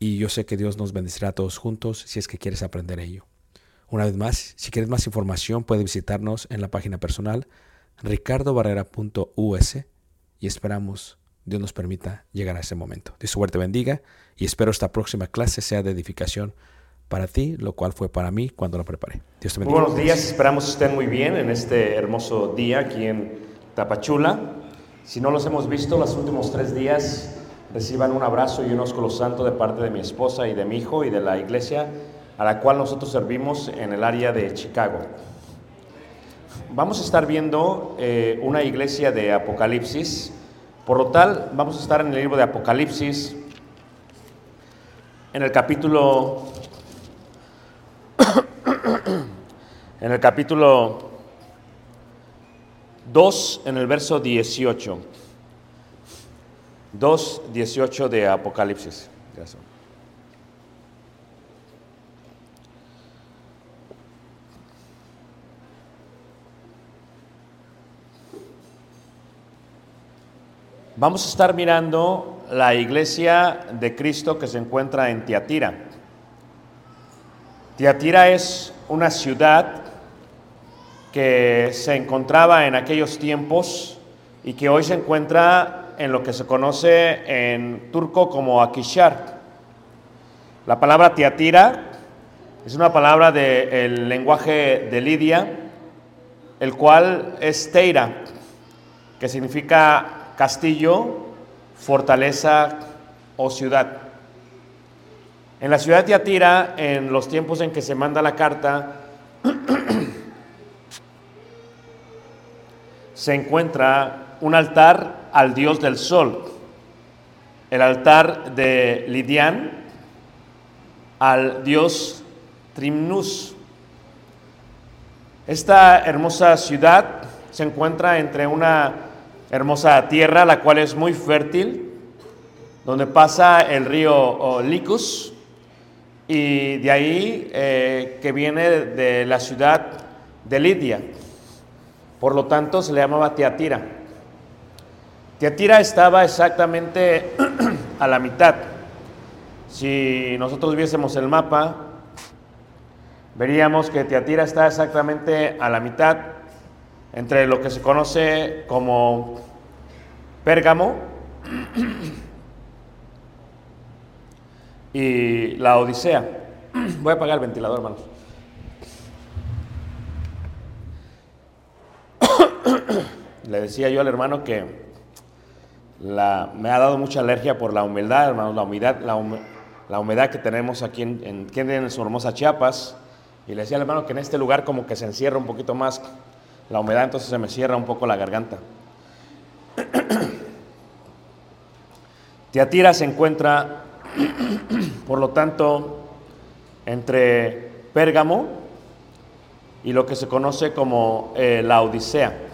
y yo sé que Dios nos bendecirá a todos juntos si es que quieres aprender ello. Una vez más, si quieres más información, puedes visitarnos en la página personal ricardobarrera.us y esperamos Dios nos permita llegar a ese momento. Dios suerte bendiga y espero esta próxima clase sea de edificación para ti, lo cual fue para mí cuando la preparé. Dios te Muy bendiga. buenos días, esperamos estén muy bien en este hermoso día aquí en Tapachula. Si no los hemos visto los últimos tres días, reciban un abrazo y un ósculo santo de parte de mi esposa y de mi hijo y de la iglesia a la cual nosotros servimos en el área de Chicago. Vamos a estar viendo eh, una iglesia de Apocalipsis. Por lo tal, vamos a estar en el libro de Apocalipsis, en el capítulo en el capítulo 2, en el verso 18. 2, 18 de Apocalipsis. Vamos a estar mirando la iglesia de Cristo que se encuentra en Tiatira. Tiatira es una ciudad que se encontraba en aquellos tiempos y que hoy se encuentra en lo que se conoce en turco como Akishar. La palabra Tiatira es una palabra del lenguaje de Lidia, el cual es Teira, que significa castillo, fortaleza o ciudad. En la ciudad de Tiatira, en los tiempos en que se manda la carta, se encuentra un altar al dios del sol, el altar de Lidián al dios Trimnus. Esta hermosa ciudad se encuentra entre una hermosa tierra, la cual es muy fértil, donde pasa el río Licus, y de ahí eh, que viene de la ciudad de Lidia. Por lo tanto, se le llamaba Teatira. Teatira estaba exactamente a la mitad. Si nosotros viésemos el mapa, veríamos que Teatira está exactamente a la mitad entre lo que se conoce como Pérgamo y la Odisea. Voy a apagar el ventilador, hermanos. Le decía yo al hermano que la- me ha dado mucha alergia por la humedad, hermanos, la humedad, la, la humedad que tenemos aquí en, en, en su hermosa Chiapas. Y le decía al hermano que en este lugar como que se encierra un poquito más la humedad, entonces se me cierra un poco la garganta. Tiatira se encuentra, por lo tanto, entre Pérgamo y lo que se conoce como eh, la Odisea.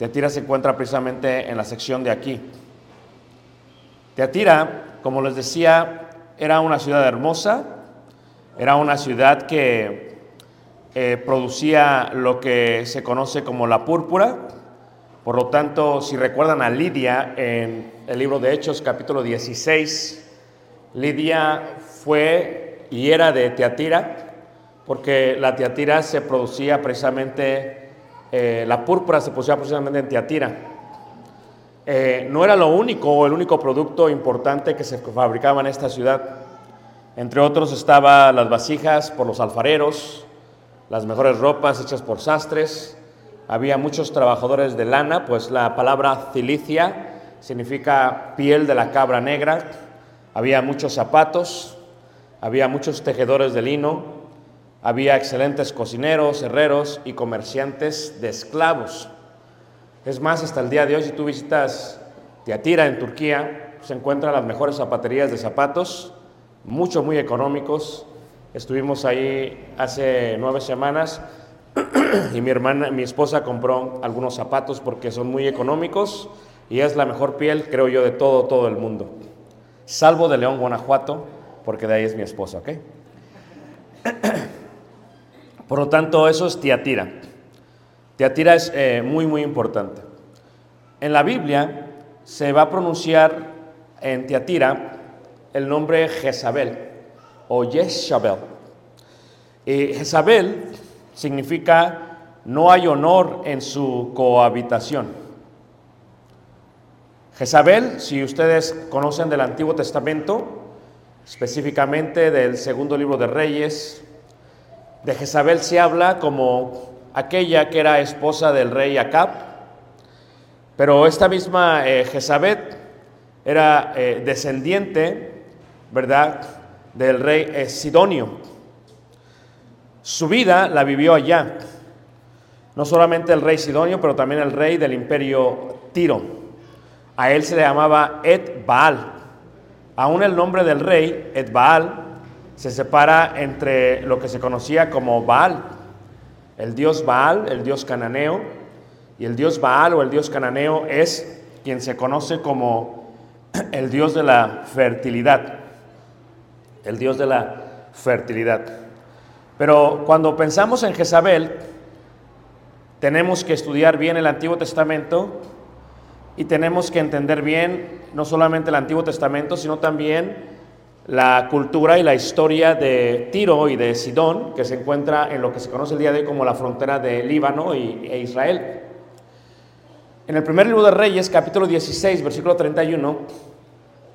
Teatira se encuentra precisamente en la sección de aquí. Teatira, como les decía, era una ciudad hermosa, era una ciudad que eh, producía lo que se conoce como la púrpura. Por lo tanto, si recuerdan a Lidia en el libro de Hechos capítulo 16, Lidia fue y era de Teatira, porque la Teatira se producía precisamente, eh, la púrpura se producía precisamente en Teatira. Eh, no era lo único o el único producto importante que se fabricaba en esta ciudad. Entre otros estaba las vasijas por los alfareros, las mejores ropas hechas por sastres. Había muchos trabajadores de lana, pues la palabra cilicia significa piel de la cabra negra. Había muchos zapatos, había muchos tejedores de lino, había excelentes cocineros, herreros y comerciantes de esclavos. Es más, hasta el día de hoy, si tú visitas Tiatira en Turquía, se encuentran las mejores zapaterías de zapatos, mucho, muy económicos. Estuvimos ahí hace nueve semanas y mi hermana, mi esposa compró algunos zapatos porque son muy económicos y es la mejor piel, creo yo, de todo, todo el mundo. Salvo de León, Guanajuato, porque de ahí es mi esposa, ¿ok? Por lo tanto, eso es Tiatira. Tiatira es eh, muy, muy importante. En la Biblia se va a pronunciar en Tiatira el nombre Jezabel o Jezabel. Y Jezabel significa no hay honor en su cohabitación. Jezabel, si ustedes conocen del Antiguo Testamento, específicamente del segundo libro de Reyes, de Jezabel se habla como aquella que era esposa del rey Acab, pero esta misma eh, Jezabel era eh, descendiente, ¿verdad?, del rey eh, Sidonio. Su vida la vivió allá, no solamente el rey Sidonio, pero también el rey del imperio Tiro. A él se le llamaba Ed Baal. Aún el nombre del rey, Ed Baal, se separa entre lo que se conocía como Baal, el dios Baal, el dios cananeo, y el dios Baal o el dios cananeo es quien se conoce como el dios de la fertilidad, el dios de la fertilidad. Pero cuando pensamos en Jezabel, tenemos que estudiar bien el Antiguo Testamento y tenemos que entender bien no solamente el Antiguo Testamento, sino también la cultura y la historia de Tiro y de Sidón, que se encuentra en lo que se conoce el día de hoy como la frontera de Líbano y, e Israel. En el primer libro de Reyes, capítulo 16, versículo 31,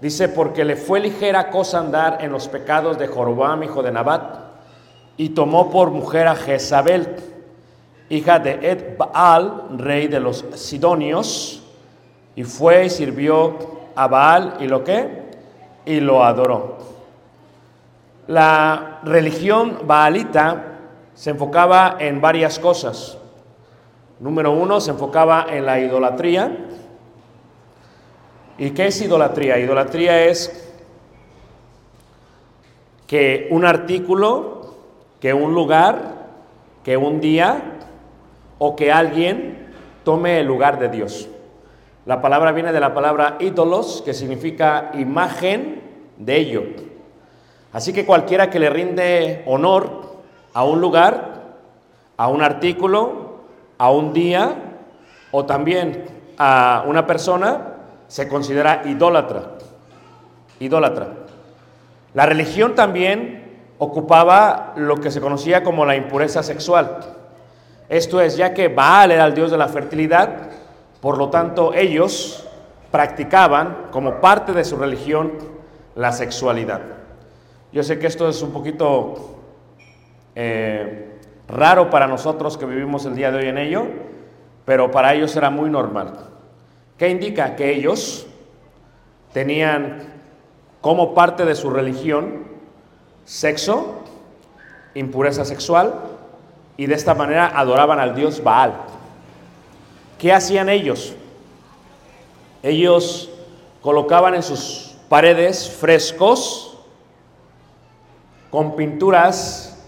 Dice, porque le fue ligera cosa andar en los pecados de Jorobam, hijo de Nabat, y tomó por mujer a Jezabel, hija de Ed Baal, rey de los Sidonios, y fue y sirvió a Baal y lo que? Y lo adoró. La religión baalita se enfocaba en varias cosas. Número uno, se enfocaba en la idolatría. ¿Y qué es idolatría? Idolatría es que un artículo, que un lugar, que un día o que alguien tome el lugar de Dios. La palabra viene de la palabra ídolos, que significa imagen de ello. Así que cualquiera que le rinde honor a un lugar, a un artículo, a un día o también a una persona, se considera idólatra. Idólatra. La religión también ocupaba lo que se conocía como la impureza sexual. Esto es, ya que Baal era el dios de la fertilidad, por lo tanto ellos practicaban como parte de su religión la sexualidad. Yo sé que esto es un poquito eh, raro para nosotros que vivimos el día de hoy en ello, pero para ellos era muy normal. ¿Qué indica? Que ellos tenían como parte de su religión sexo, impureza sexual, y de esta manera adoraban al dios Baal. ¿Qué hacían ellos? Ellos colocaban en sus paredes frescos con pinturas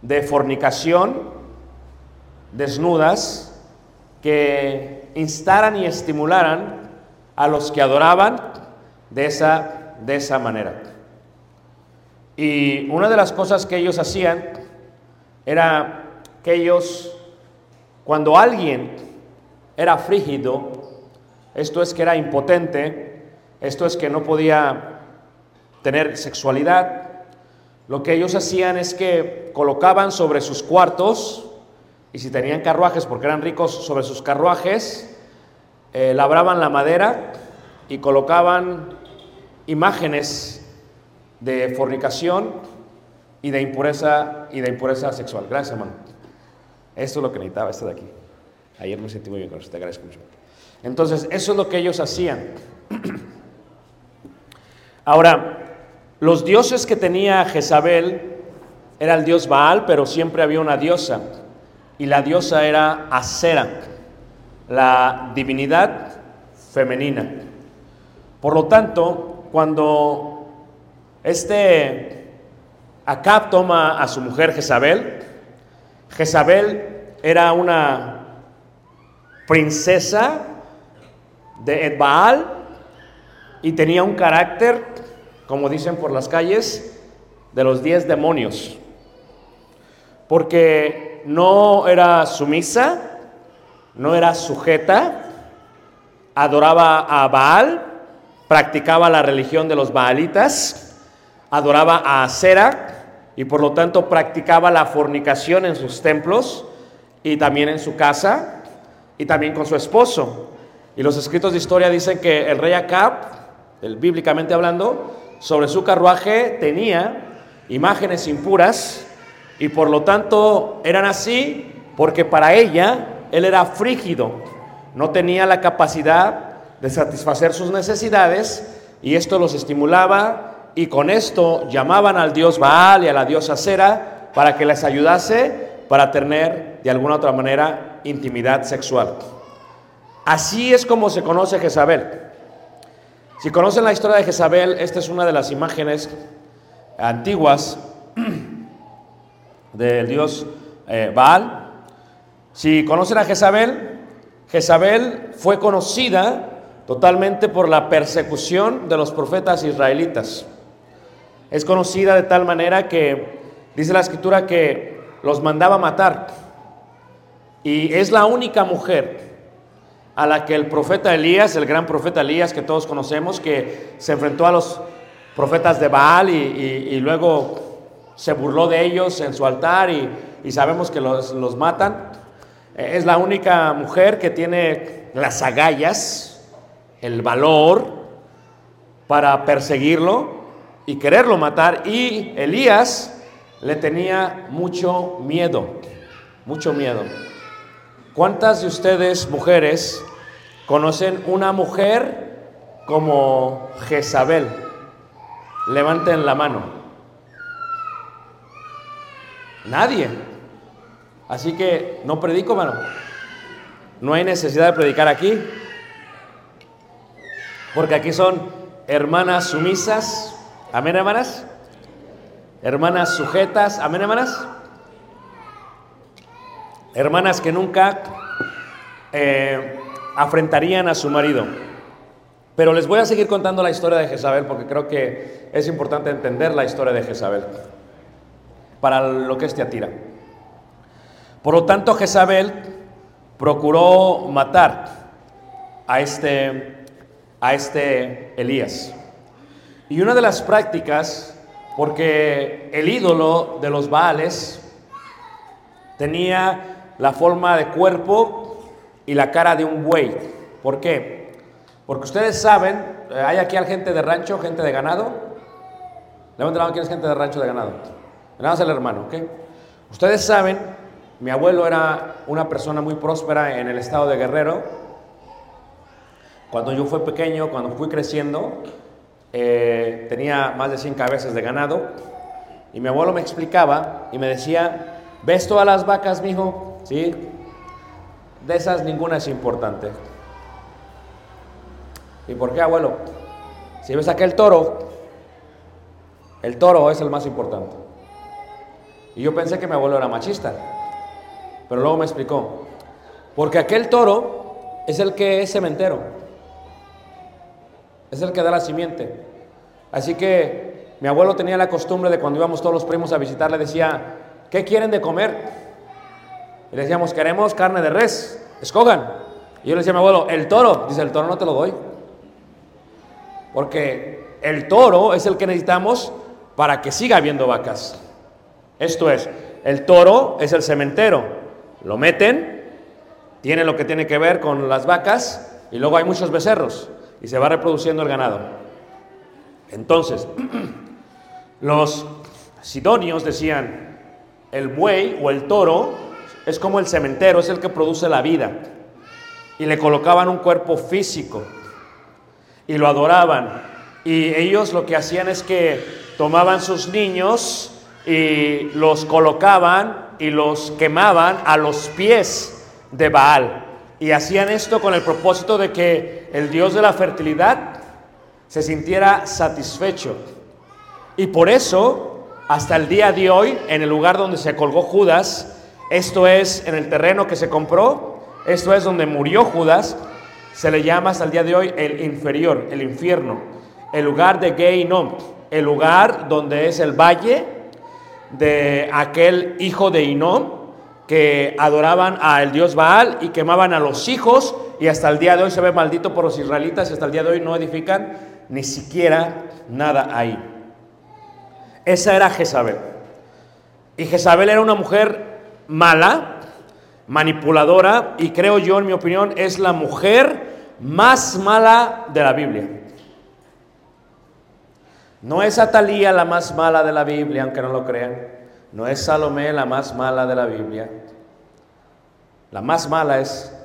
de fornicación desnudas que instaran y estimularan a los que adoraban de esa, de esa manera. Y una de las cosas que ellos hacían era que ellos, cuando alguien era frígido, esto es que era impotente, esto es que no podía tener sexualidad, lo que ellos hacían es que colocaban sobre sus cuartos, y si tenían carruajes, porque eran ricos, sobre sus carruajes, eh, labraban la madera y colocaban imágenes de fornicación y de impureza y de impureza sexual. Gracias, hermano. Esto es lo que necesitaba, esto de aquí. Ayer me sentí muy bien con usted, agradezco mucho. Entonces, eso es lo que ellos hacían. Ahora, los dioses que tenía Jezabel era el dios Baal, pero siempre había una diosa. Y la diosa era Acera, la divinidad femenina. Por lo tanto, cuando este Acab toma a su mujer Jezabel, Jezabel era una princesa de Edbaal y tenía un carácter como dicen por las calles, de los diez demonios. Porque no era sumisa, no era sujeta, adoraba a Baal, practicaba la religión de los baalitas, adoraba a Acera y por lo tanto practicaba la fornicación en sus templos y también en su casa y también con su esposo. Y los escritos de historia dicen que el rey Acab, el, bíblicamente hablando, sobre su carruaje tenía imágenes impuras y por lo tanto eran así porque para ella él era frígido, no tenía la capacidad de satisfacer sus necesidades y esto los estimulaba y con esto llamaban al dios Baal y a la diosa Cera para que les ayudase para tener de alguna otra manera intimidad sexual. Así es como se conoce Jezabel. Si conocen la historia de Jezabel, esta es una de las imágenes antiguas del dios eh, Baal. Si conocen a Jezabel, Jezabel fue conocida totalmente por la persecución de los profetas israelitas. Es conocida de tal manera que dice la escritura que los mandaba matar. Y es la única mujer a la que el profeta Elías, el gran profeta Elías que todos conocemos, que se enfrentó a los profetas de Baal y, luego se burló de ellos en su altar y, sabemos que los, los, matan. Es la única mujer que tiene las agallas, el valor para perseguirlo y quererlo matar. Y Elías le tenía mucho miedo, mucho miedo. ¿Cuántas de ustedes, mujeres, conocen una mujer como Jezabel? Levanten la mano. Nadie. Así que no predico, mano. No hay necesidad de predicar aquí. Porque aquí son hermanas sumisas. Amén, hermanas. Hermanas sujetas. Amén, hermanas. Hermanas que nunca eh, afrentarían a su marido. Pero les voy a seguir contando la historia de Jezabel porque creo que es importante entender la historia de Jezabel para lo que es Teatira. Por lo tanto, Jezabel procuró matar a este, a este Elías. Y una de las prácticas, porque el ídolo de los Baales tenía la forma de cuerpo y la cara de un buey. ¿Por qué? Porque ustedes saben, eh, hay aquí gente de rancho, gente de ganado. Levanten la mano, ¿quién es gente de rancho de ganado? Nada más el hermano, ¿ok? Ustedes saben, mi abuelo era una persona muy próspera en el estado de Guerrero. Cuando yo fui pequeño, cuando fui creciendo, eh, tenía más de 100 cabezas de ganado. Y mi abuelo me explicaba y me decía, ¿ves todas las vacas, mijo? Sí. De esas ninguna es importante. ¿Y por qué, abuelo? Si ves aquel toro, el toro es el más importante. Y yo pensé que mi abuelo era machista, pero luego me explicó, porque aquel toro es el que es cementero, es el que da la simiente. Así que mi abuelo tenía la costumbre de cuando íbamos todos los primos a visitarle, decía, ¿qué quieren de comer? Y le decíamos, queremos carne de res, escogan. Y yo le decía a mi abuelo, el toro, dice, el toro no te lo doy. Porque el toro es el que necesitamos para que siga habiendo vacas. Esto es, el toro es el cementero. Lo meten, tiene lo que tiene que ver con las vacas y luego hay muchos becerros y se va reproduciendo el ganado. Entonces, los sidonios decían, el buey o el toro es como el cementero, es el que produce la vida. Y le colocaban un cuerpo físico y lo adoraban. Y ellos lo que hacían es que tomaban sus niños y los colocaban y los quemaban a los pies de Baal. Y hacían esto con el propósito de que el Dios de la fertilidad se sintiera satisfecho. Y por eso, hasta el día de hoy, en el lugar donde se colgó Judas, esto es en el terreno que se compró, esto es donde murió Judas, se le llama hasta el día de hoy el inferior, el infierno, el lugar de Geinom, el lugar donde es el valle de aquel hijo de Inom que adoraban al dios Baal y quemaban a los hijos y hasta el día de hoy se ve maldito por los israelitas y hasta el día de hoy no edifican ni siquiera nada ahí. Esa era Jezabel. Y Jezabel era una mujer mala, manipuladora y creo yo, en mi opinión, es la mujer más mala de la Biblia. No es Atalía la más mala de la Biblia, aunque no lo crean. No es Salomé la más mala de la Biblia. La más mala es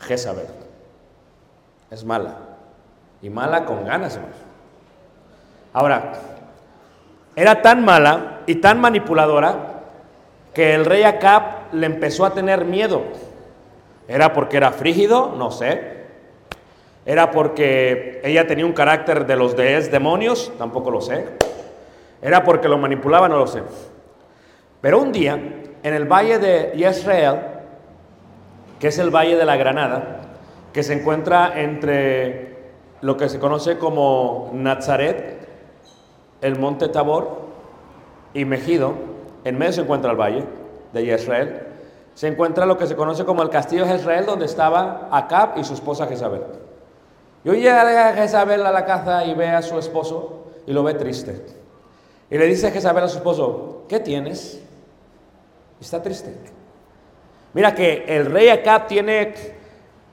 Jezabel. Es mala. Y mala con ganas, hermanos. Ahora, era tan mala y tan manipuladora que el rey Acab le empezó a tener miedo. ¿Era porque era frígido? No sé. ¿Era porque ella tenía un carácter de los de demonios? Tampoco lo sé. ¿Era porque lo manipulaba? No lo sé. Pero un día, en el valle de Yisrael, que es el valle de la Granada, que se encuentra entre lo que se conoce como Nazaret, el monte Tabor y Megido, en medio se encuentra el valle de Yisrael, se encuentra lo que se conoce como el castillo de Jezreel, donde estaba Acab y su esposa Jezabel. Y hoy llega Jezabel a la casa y ve a su esposo y lo ve triste. Y le dice Jezabel a su esposo, ¿qué tienes? Está triste. Mira que el rey Acab tiene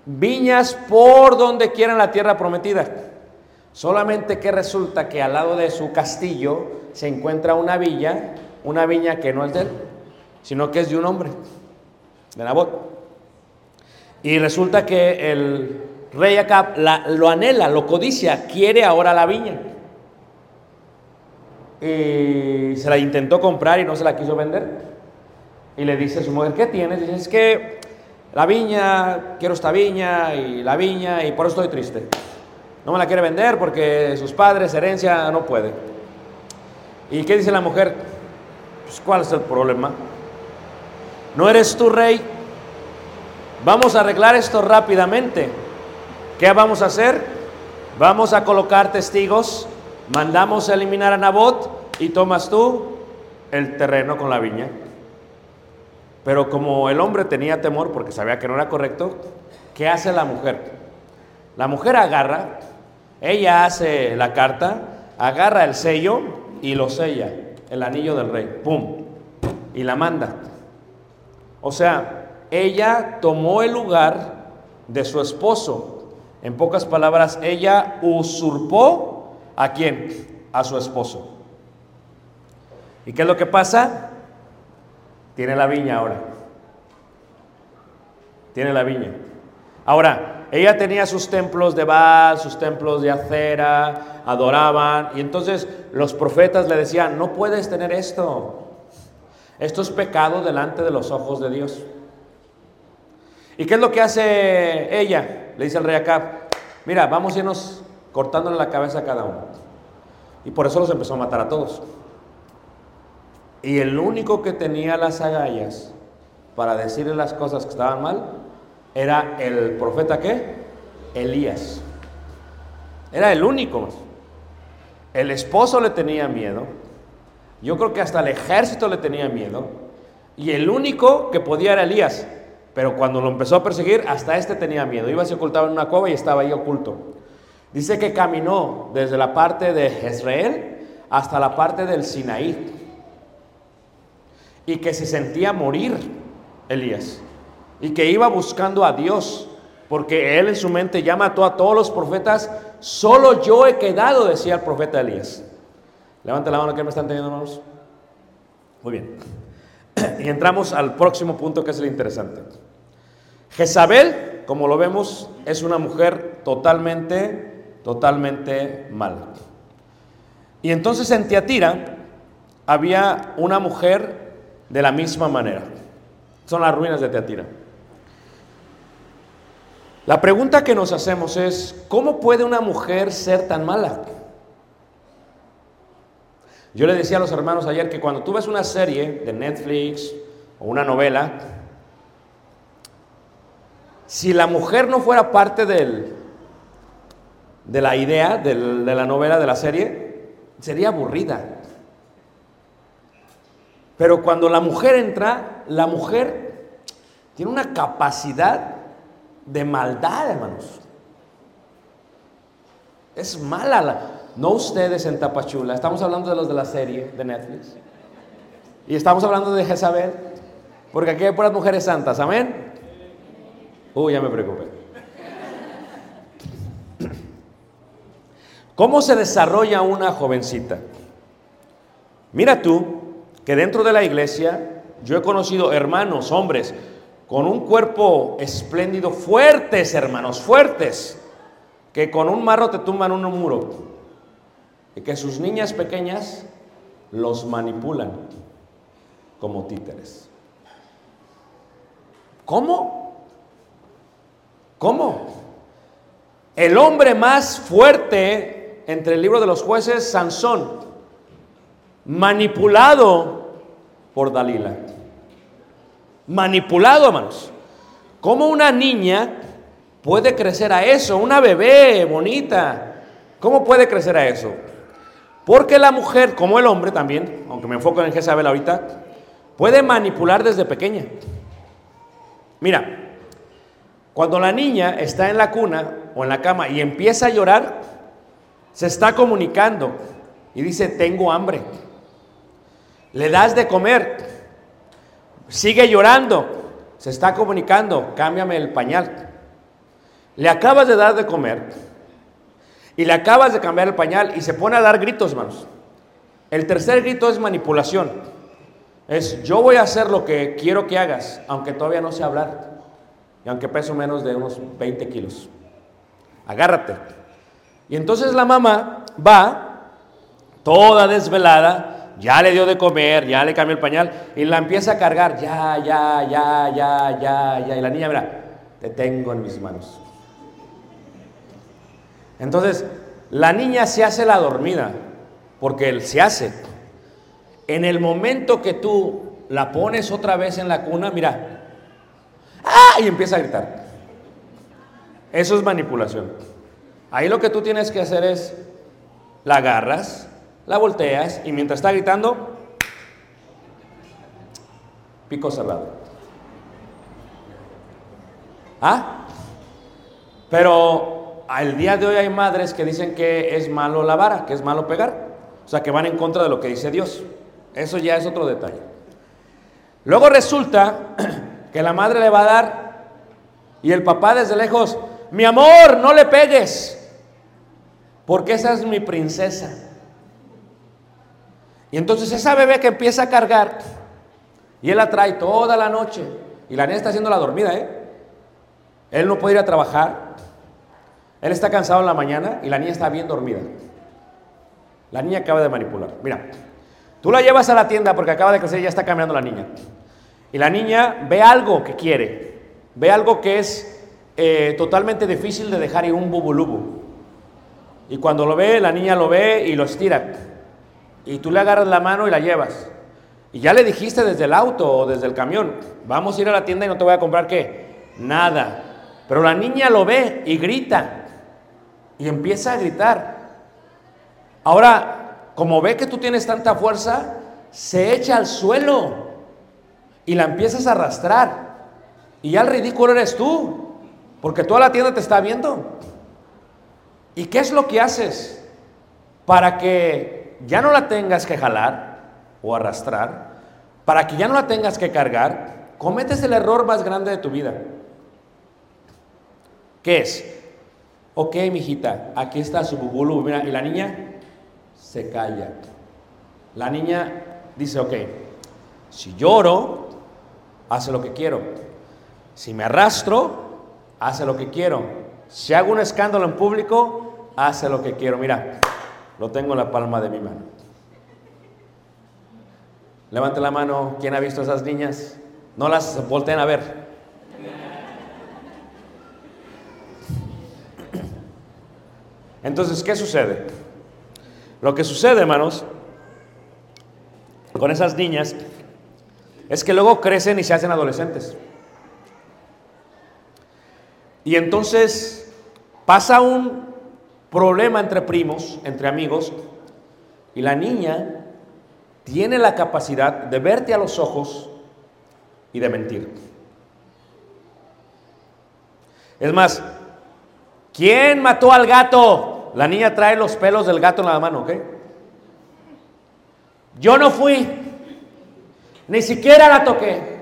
viñas por donde quiera en la tierra prometida. Solamente que resulta que al lado de su castillo se encuentra una villa, una viña que no es de él, sino que es de un hombre, de Nabot. Y resulta que el rey Acab lo anhela, lo codicia, quiere ahora la viña. Y se la intentó comprar y no se la quiso vender. Y le dice a su mujer, ¿qué tienes? Dice, es que la viña, quiero esta viña y la viña y por eso estoy triste. No me la quiere vender porque sus padres, herencia, no puede. ¿Y qué dice la mujer? Pues, ¿cuál es el problema? ¿No eres tú rey? Vamos a arreglar esto rápidamente. ¿Qué vamos a hacer? Vamos a colocar testigos, mandamos a eliminar a Nabot y tomas tú el terreno con la viña. Pero como el hombre tenía temor porque sabía que no era correcto, ¿qué hace la mujer? La mujer agarra, ella hace la carta, agarra el sello y lo sella, el anillo del rey, ¡pum! Y la manda. O sea, ella tomó el lugar de su esposo. En pocas palabras, ella usurpó a quién? A su esposo. ¿Y qué es lo que pasa? Tiene la viña ahora. Tiene la viña. Ahora, ella tenía sus templos de Baal, sus templos de acera, adoraban, y entonces los profetas le decían, no puedes tener esto. Esto es pecado delante de los ojos de Dios. ¿Y qué es lo que hace ella? Le dice al rey Acab, mira, vamos a irnos cortándole la cabeza a cada uno. Y por eso los empezó a matar a todos. Y el único que tenía las agallas para decirle las cosas que estaban mal era el profeta qué? Elías. Era el único. El esposo le tenía miedo. Yo creo que hasta el ejército le tenía miedo. Y el único que podía era Elías. Pero cuando lo empezó a perseguir, hasta este tenía miedo. Iba, se ocultaba en una cueva y estaba ahí oculto. Dice que caminó desde la parte de Jezreel hasta la parte del Sinaí. Y que se sentía morir Elías. Y que iba buscando a Dios. Porque él en su mente ya mató a todos los profetas. Solo yo he quedado, decía el profeta Elías. Levante la mano que me están teniendo, hermanos. Muy bien. Y entramos al próximo punto que es el interesante. Jezabel, como lo vemos, es una mujer totalmente, totalmente mala. Y entonces en Tiatira había una mujer de la misma manera. Son las ruinas de Tiatira. La pregunta que nos hacemos es, ¿cómo puede una mujer ser tan mala? Yo le decía a los hermanos ayer que cuando tú ves una serie de Netflix o una novela, si la mujer no fuera parte de la idea de la novela, de la serie, sería aburrida. Pero cuando la mujer entra, la mujer tiene una capacidad de maldad, hermanos. Es mala la, no ustedes en Tapachula, estamos hablando de los de la serie de Netflix. Y estamos hablando de Jezabel, porque aquí hay puras mujeres santas, amén. Uy, ya me preocupé. ¿Cómo se desarrolla una jovencita? Mira tú que dentro de la iglesia yo he conocido hermanos, hombres, con un cuerpo espléndido, fuertes hermanos, fuertes, que con un marro te tumban un muro y que sus niñas pequeñas los manipulan como títeres. ¿Cómo? ¿Cómo? El hombre más fuerte entre el libro de los jueces, Sansón, manipulado por Dalila. Manipulado, hermanos. ¿Cómo una niña puede crecer a eso? Una bebé bonita. ¿Cómo puede crecer a eso? Porque la mujer, como el hombre también, aunque me enfoco en Jezabel ahorita, puede manipular desde pequeña. Mira, cuando la niña está en la cuna o en la cama y empieza a llorar, se está comunicando y dice, tengo hambre. Le das de comer, sigue llorando, se está comunicando, cámbiame el pañal. Le acabas de dar de comer Y le acabas de cambiar el pañal y se pone a dar gritos, hermanos. El tercer grito es manipulación. Es yo voy a hacer lo que quiero que hagas, aunque todavía no sé hablar. Y aunque peso menos de unos 20 kilos. Agárrate. Y entonces la mamá va, toda desvelada, ya le dio de comer, ya le cambió el pañal, y la empieza a cargar, ya, ya, ya, ya, ya, ya. Y la niña, mira, te tengo en mis manos. Entonces, la niña se hace la dormida, porque él se hace. En el momento que tú la pones otra vez en la cuna, mira, ¡ah! y empieza a gritar. Eso es manipulación. Ahí lo que tú tienes que hacer es, la agarras, la volteas y mientras está gritando, pico cerrado. ¿Ah? Pero al día de hoy hay madres que dicen que es malo la vara, que es malo pegar. O sea, que van en contra de lo que dice Dios. Eso ya es otro detalle. Luego resulta que la madre le va a dar y el papá desde lejos, mi amor, no le pegues, porque esa es mi princesa. Y entonces esa bebé que empieza a cargar y él la trae toda la noche y la niña está haciendo la dormida, ¿eh? Él no puede ir a trabajar, él está cansado en la mañana y la niña está bien dormida. La niña acaba de manipular. Mira, tú la llevas a la tienda porque acaba de crecer y ya está cambiando la niña. Y la niña ve algo que quiere, ve algo que es eh, totalmente difícil de dejar ir un bubulubu. Y cuando lo ve, la niña lo ve y lo estira. Y tú le agarras la mano y la llevas. Y ya le dijiste desde el auto o desde el camión, vamos a ir a la tienda y no te voy a comprar qué, nada. Pero la niña lo ve y grita. Y empieza a gritar. Ahora, como ve que tú tienes tanta fuerza, se echa al suelo y la empiezas a arrastrar. Y ya el ridículo eres tú, porque toda la tienda te está viendo. ¿Y qué es lo que haces para que ya no la tengas que jalar o arrastrar? Para que ya no la tengas que cargar, cometes el error más grande de tu vida. ¿Qué es? Ok, mijita, aquí está su bubulu. Mira, y la niña se calla. La niña dice, ok, si lloro, hace lo que quiero. Si me arrastro, hace lo que quiero. Si hago un escándalo en público, hace lo que quiero. Mira, lo tengo en la palma de mi mano. Levante la mano, ¿quién ha visto a esas niñas? No las volteen a ver. Entonces, ¿qué sucede? Lo que sucede, hermanos, con esas niñas es que luego crecen y se hacen adolescentes. Y entonces pasa un problema entre primos, entre amigos, y la niña tiene la capacidad de verte a los ojos y de mentir. Es más, ¿quién mató al gato? La niña trae los pelos del gato en la mano, ¿ok? Yo no fui, ni siquiera la toqué.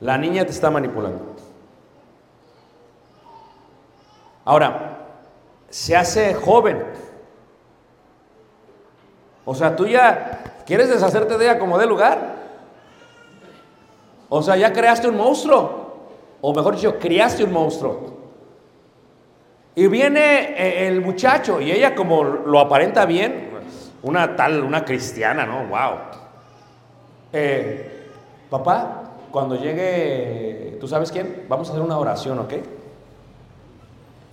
La niña te está manipulando. Ahora, se hace joven. O sea, tú ya quieres deshacerte de ella como de lugar. O sea, ya creaste un monstruo. O mejor dicho, criaste un monstruo. Y viene eh, el muchacho y ella como lo aparenta bien, una tal, una cristiana, ¿no? Wow. Eh, papá, cuando llegue, ¿tú sabes quién? Vamos a hacer una oración, ¿ok?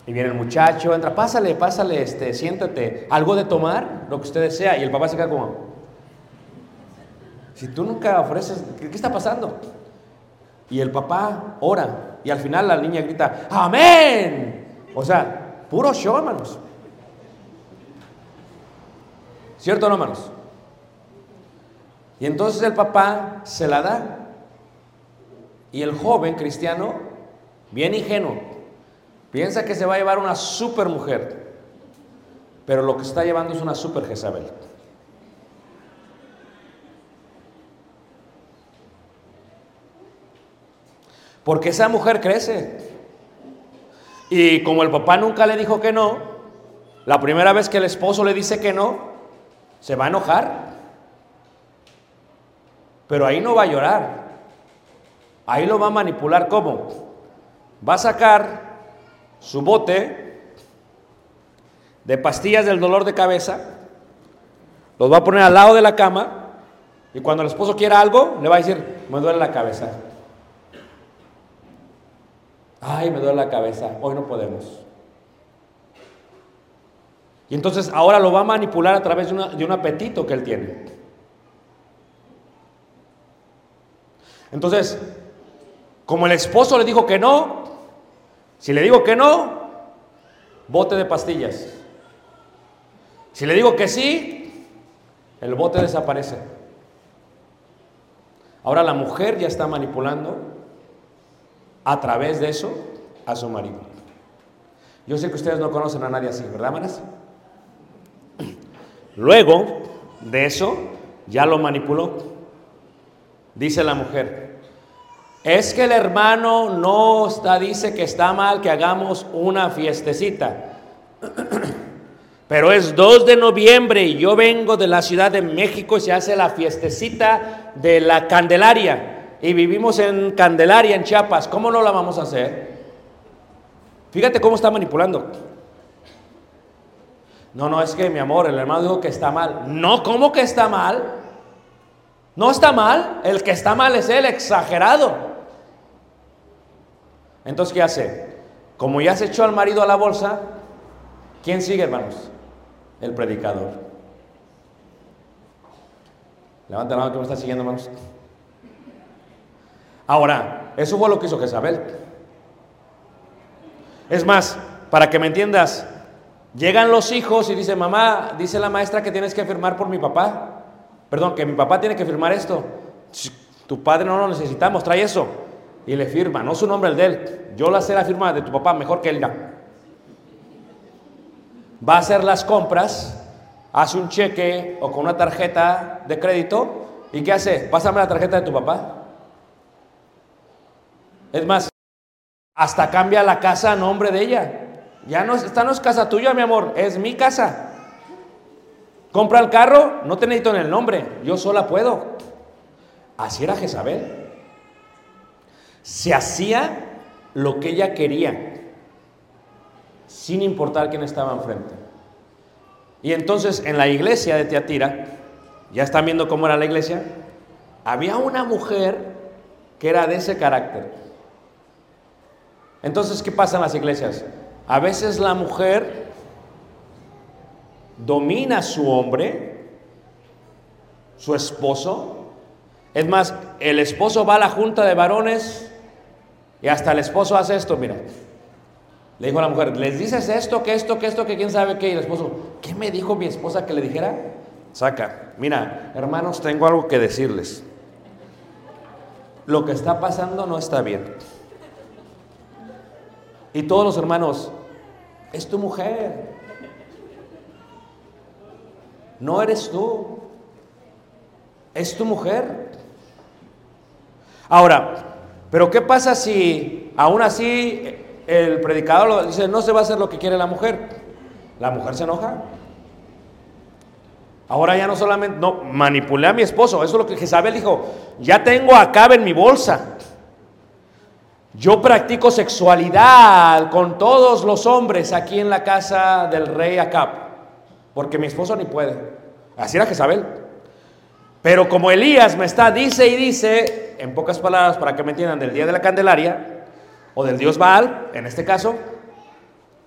Y viene el muchacho, entra, pásale, pásale, este, siéntate, algo de tomar, lo que usted desea. Y el papá se queda como, si tú nunca ofreces, ¿qué, qué está pasando? Y el papá ora. Y al final la niña grita, amén. O sea, puro show, hermanos. ¿Cierto o no, hermanos? Y entonces el papá se la da. Y el joven cristiano, bien ingenuo, piensa que se va a llevar una super mujer. Pero lo que está llevando es una super Jezabel. Porque esa mujer crece. Y como el papá nunca le dijo que no, la primera vez que el esposo le dice que no, se va a enojar. Pero ahí no va a llorar. Ahí lo va a manipular ¿cómo? Va a sacar su bote de pastillas del dolor de cabeza, los va a poner al lado de la cama y cuando el esposo quiera algo, le va a decir, me duele la cabeza. Ay, me duele la cabeza, hoy no podemos. Y entonces ahora lo va a manipular a través de, de un apetito que él tiene. Entonces, como el esposo le dijo que no, si le digo que no, bote de pastillas. Si le digo que sí, el bote desaparece. Ahora la mujer ya está manipulando a través de eso a su marido. Yo sé que ustedes no conocen a nadie así, ¿verdad, manas? Luego de eso, ya lo manipuló. Dice la mujer, es que el hermano no está, dice que está mal que hagamos una fiestecita. Pero es 2 de noviembre y yo vengo de la Ciudad de México y se hace la fiestecita de la Candelaria. Y vivimos en Candelaria, en Chiapas. ¿Cómo no la vamos a hacer? Fíjate cómo está manipulando. No, no, es que mi amor, el hermano dijo que está mal. No, ¿cómo que está mal? No está mal. El que está mal es él, exagerado. Entonces, ¿qué hace? Como ya se echó al marido a la bolsa, ¿quién sigue, hermanos? El predicador. Levanta la mano que me está siguiendo, hermanos. Ahora, eso fue lo que hizo Jezabel. Es más, para que me entiendas, llegan los hijos y dice, mamá, dice la maestra que tienes que firmar por mi papá. Perdón, que mi papá tiene que firmar esto. Tu padre no lo necesitamos, trae eso. Y le firma, no su nombre el de él. Yo la sé la firma de tu papá mejor que él ya. Va a hacer las compras, hace un cheque o con una tarjeta de crédito. ¿Y qué hace? Pásame la tarjeta de tu papá. Es más, hasta cambia la casa a nombre de ella. Ya no, es- esta no es casa tuya, mi amor, es mi casa. Compra el carro, no te necesito en el nombre, yo sola puedo. Así era Jezabel. Se hacía lo que ella quería, sin importar quién estaba enfrente. Y entonces en la iglesia de Teatira, ya están viendo cómo era la iglesia, había una mujer que era de ese carácter. Entonces, ¿qué pasa en las iglesias? A veces la mujer domina a su hombre, su esposo. Es más, el esposo va a la junta de varones y hasta el esposo hace esto, mira. Le dijo a la mujer, ¿les dices esto, que esto, que esto, que quién sabe qué? Y el esposo, ¿qué me dijo mi esposa que le dijera? Saca, mira, hermanos, tengo algo que decirles. Lo que está pasando no está bien. Y todos los hermanos, es tu mujer. No eres tú. Es tu mujer. Ahora, pero ¿qué pasa si aún así el predicador dice, no se va a hacer lo que quiere la mujer? ¿La mujer se enoja? Ahora ya no solamente, no, manipulé a mi esposo. Eso es lo que Jezabel dijo. Ya tengo a en mi bolsa. Yo practico sexualidad con todos los hombres aquí en la casa del rey Acab, porque mi esposo ni puede. Así era Jezabel. Pero como Elías me está, dice y dice, en pocas palabras, para que me entiendan, del día de la Candelaria, o del dios Baal, en este caso,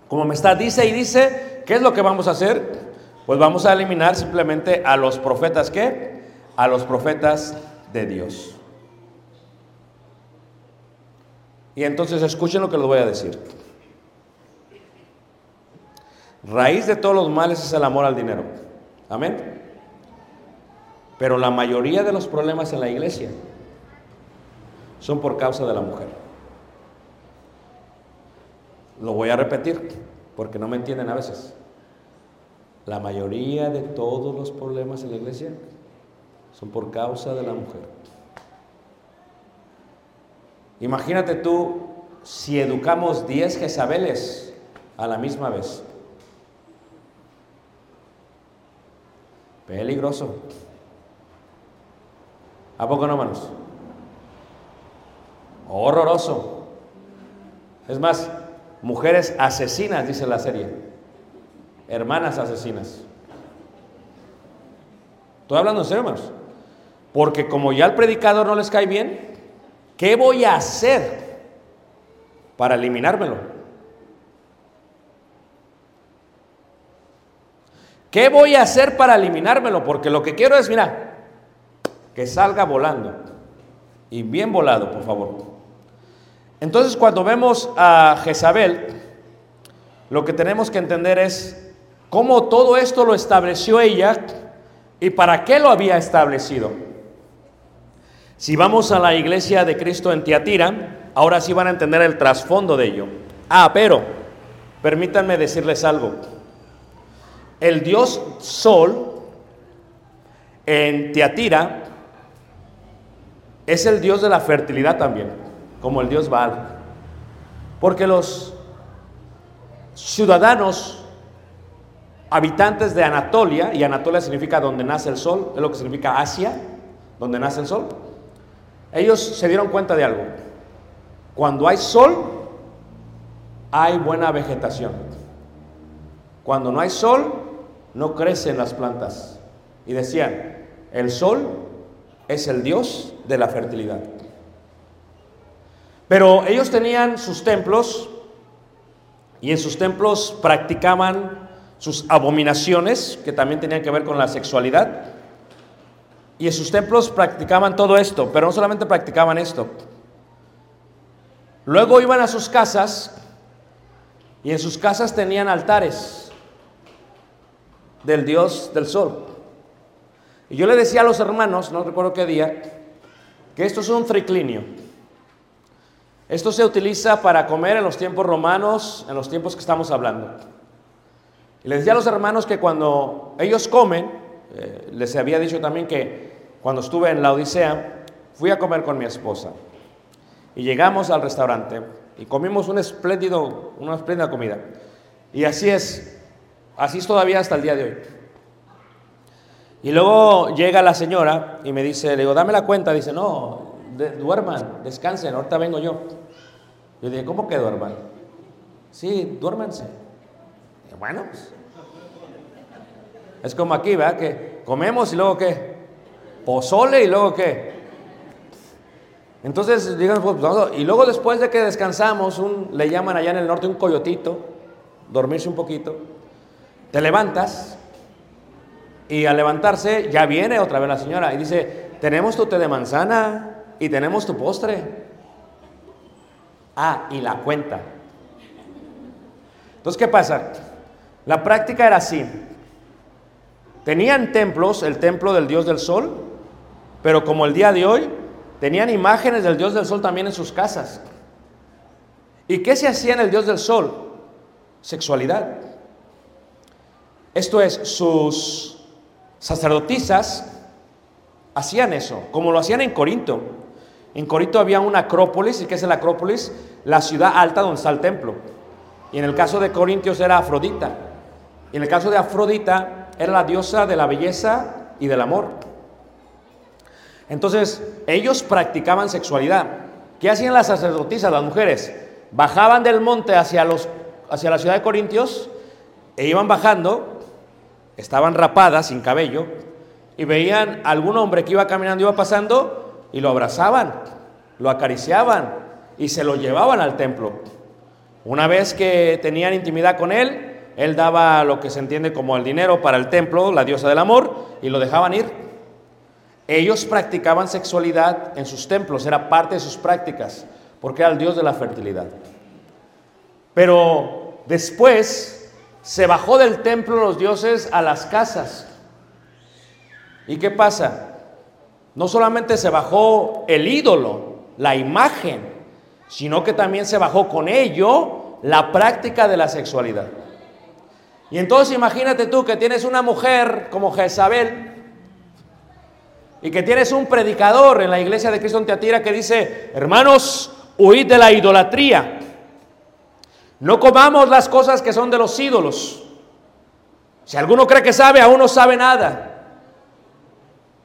como me está, dice y dice, ¿qué es lo que vamos a hacer? Pues vamos a eliminar simplemente a los profetas, ¿qué? A los profetas de Dios. Y entonces escuchen lo que les voy a decir. Raíz de todos los males es el amor al dinero. Amén. Pero la mayoría de los problemas en la iglesia son por causa de la mujer. Lo voy a repetir porque no me entienden a veces. La mayoría de todos los problemas en la iglesia son por causa de la mujer. Imagínate tú si educamos 10 Jezabeles a la misma vez? Peligroso. ¿A poco no, manos? Horroroso. Es más, mujeres asesinas, dice la serie. Hermanas asesinas. Estoy hablando en serio, hermanos. Porque como ya al predicador no les cae bien, ¿qué voy a hacer para eliminármelo? ¿Qué voy a hacer para eliminármelo? Porque lo que quiero es, mira, que salga volando. Y bien volado, por favor. Entonces, cuando vemos a Jezabel, lo que tenemos que entender es cómo todo esto lo estableció ella y para qué lo había establecido. Si vamos a la iglesia de Cristo en Tiatira, ahora sí van a entender el trasfondo de ello. Ah, pero permítanme decirles algo. El dios Sol en Tiatira es el dios de la fertilidad también, como el dios Baal. Porque los ciudadanos habitantes de Anatolia, y Anatolia significa donde nace el sol, es lo que significa Asia, donde nace el sol, ellos se dieron cuenta de algo. Cuando hay sol, hay buena vegetación. Cuando no hay sol, no crecen las plantas. Y decían, el sol es el dios de la fertilidad. Pero ellos tenían sus templos y en sus templos practicaban sus abominaciones, que también tenían que ver con la sexualidad. Y en sus templos practicaban todo esto, pero no solamente practicaban esto. Luego iban a sus casas y en sus casas tenían altares del dios del sol. Y yo le decía a los hermanos, no recuerdo qué día, que esto es un triclinio. Esto se utiliza para comer en los tiempos romanos, en los tiempos que estamos hablando. Y les decía a los hermanos que cuando ellos comen, eh, les había dicho también que cuando estuve en la Odisea, fui a comer con mi esposa. Y llegamos al restaurante y comimos un espléndido, una espléndida comida. Y así es, así es todavía hasta el día de hoy. Y luego llega la señora y me dice, le digo, dame la cuenta. Dice, no, duerman, descansen, ahorita vengo yo. Yo dije, ¿cómo que duerman? Sí, duérmanse. Bueno, pues, es como aquí, ¿verdad? Que comemos y luego qué? Pozole y luego qué? Entonces, digan, pues, y luego después de que descansamos, le llaman allá en el norte un coyotito, dormirse un poquito, te levantas y al levantarse ya viene otra vez la señora y dice, tenemos tu té de manzana y tenemos tu postre. Ah, y la cuenta. Entonces, ¿qué pasa? La práctica era así. Tenían templos, el templo del dios del sol, pero como el día de hoy, tenían imágenes del dios del sol también en sus casas. ¿Y qué se hacía en el dios del sol? Sexualidad. Esto es, sus sacerdotisas hacían eso, como lo hacían en Corinto. En Corinto había una acrópolis, ¿y qué es el acrópolis? La ciudad alta donde está el templo. Y en el caso de Corintios era Afrodita. Y en el caso de Afrodita era la diosa de la belleza y del amor. Entonces, ellos practicaban sexualidad. ¿Qué hacían las sacerdotisas, las mujeres? Bajaban del monte hacia, los, hacia la ciudad de Corintios e iban bajando, estaban rapadas, sin cabello, y veían algún hombre que iba caminando, iba pasando, y lo abrazaban, lo acariciaban y se lo llevaban al templo. Una vez que tenían intimidad con él, él daba lo que se entiende como el dinero para el templo, la diosa del amor, y lo dejaban ir. Ellos practicaban sexualidad en sus templos, era parte de sus prácticas, porque era el dios de la fertilidad. Pero después se bajó del templo los dioses a las casas. ¿Y qué pasa? No solamente se bajó el ídolo, la imagen, sino que también se bajó con ello la práctica de la sexualidad. Y entonces imagínate tú que tienes una mujer como Jezabel y que tienes un predicador en la iglesia de Cristo en Teatira que dice, hermanos, huid de la idolatría. No comamos las cosas que son de los ídolos. Si alguno cree que sabe, aún no sabe nada.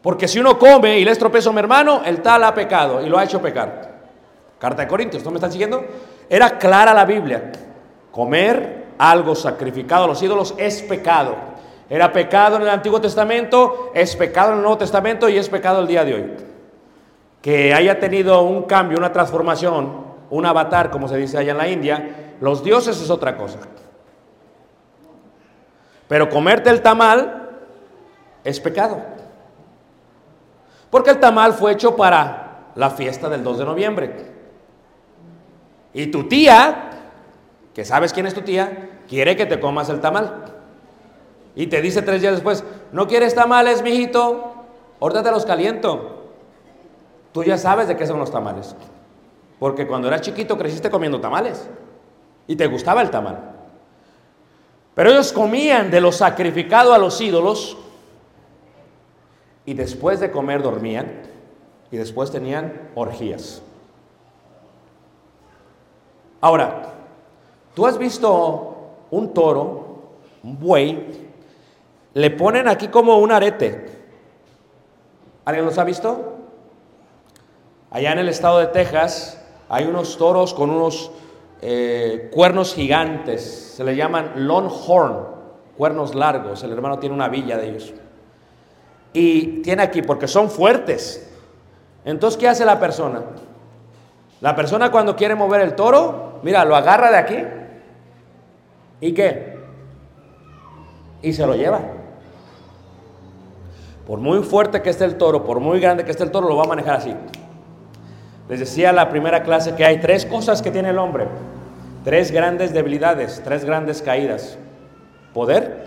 Porque si uno come y le es tropiezo a mi hermano, el tal ha pecado y lo ha hecho pecar. Carta de Corintios, ¿no me están siguiendo? Era clara la Biblia. Comer algo sacrificado a los ídolos es pecado. Era pecado en el Antiguo Testamento, es pecado en el Nuevo Testamento y es pecado el día de hoy. Que haya tenido un cambio, una transformación, un avatar, como se dice allá en la India, los dioses es otra cosa. Pero comerte el tamal es pecado. Porque el tamal fue hecho para la fiesta del 2 de noviembre. Y tu tía, que sabes quién es tu tía, quiere que te comas el tamal. Y te dice tres días después, ¿no quieres tamales, mijito? Ahorita te los caliento. Tú ya sabes de qué son los tamales. Porque cuando eras chiquito creciste comiendo tamales. Y te gustaba el tamal. Pero ellos comían de lo sacrificado a los ídolos. Y después de comer dormían. Y después tenían orgías. Ahora, tú has visto un toro, un buey, le ponen aquí como un arete. ¿Alguien los ha visto? Allá en el estado de Texas hay unos toros con unos eh, cuernos gigantes, se le llaman longhorn, cuernos largos. El hermano tiene una villa de ellos. Y tiene aquí, porque son fuertes. Entonces, ¿qué hace la persona? La persona cuando quiere mover el toro, mira, lo agarra de aquí. ¿Y qué? Y se lo lleva. Por muy fuerte que esté el toro, por muy grande que esté el toro, lo va a manejar así. Les decía la primera clase que hay tres cosas que tiene el hombre. Tres grandes debilidades, tres grandes caídas. Poder,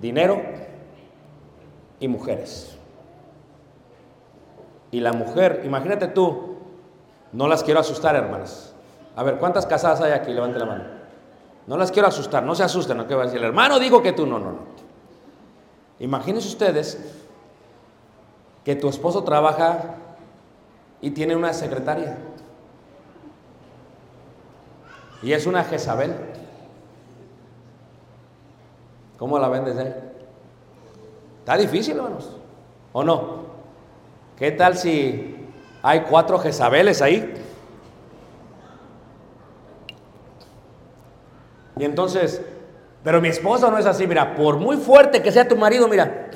dinero y mujeres. Y la mujer, imagínate tú, no las quiero asustar, hermanas. A ver, ¿cuántas casadas hay aquí? Levante la mano. No las quiero asustar, no se asusten, no va a decir, el hermano digo que tú, no, no, no. Imagínense ustedes que tu esposo trabaja y tiene una secretaria. Y es una Jezabel. ¿Cómo la ven desde ahí? Está difícil, hermanos. ¿O no? ¿Qué tal si hay cuatro Jezabeles ahí? Y entonces, pero mi esposa no es así, mira, por muy fuerte que sea tu marido, mira.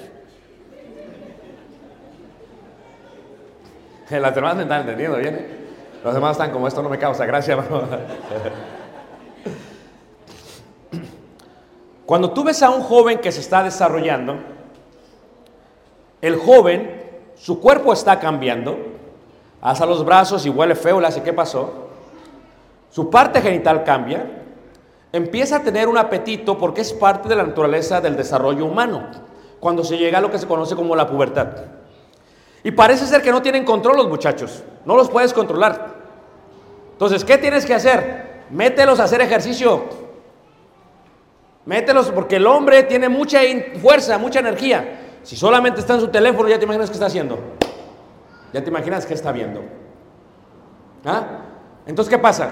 Las demás me están entendiendo bien. ¿eh? Los demás están como esto no me causa gracia, hermano. Cuando tú ves a un joven que se está desarrollando, el joven, su cuerpo está cambiando, alza los brazos y huele feo, le hace, ¿qué pasó? Su parte genital cambia, empieza a tener un apetito porque es parte de la naturaleza del desarrollo humano, cuando se llega a lo que se conoce como la pubertad. Y parece ser que no tienen control los muchachos, no los puedes controlar. Entonces, ¿qué tienes que hacer? Mételos a hacer ejercicio. Mételos porque el hombre tiene mucha fuerza, mucha energía. Si solamente está en su teléfono, ya te imaginas qué está haciendo. Ya te imaginas qué está viendo. ¿Ah? Entonces, ¿qué pasa?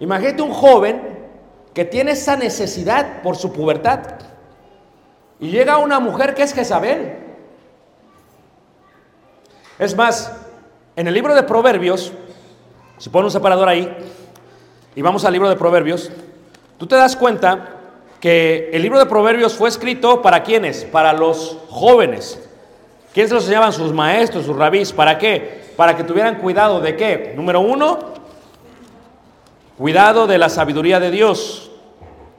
Imagínate un joven que tiene esa necesidad por su pubertad. Y llega una mujer que es Jezabel. Es más, en el libro de Proverbios, si pone un separador ahí y vamos al libro de Proverbios, tú te das cuenta que el libro de Proverbios fue escrito para quiénes? Para los jóvenes. ¿Quiénes los enseñaban? Sus maestros, sus rabís. ¿Para qué? Para que tuvieran cuidado de qué? Número uno, cuidado de la sabiduría de Dios.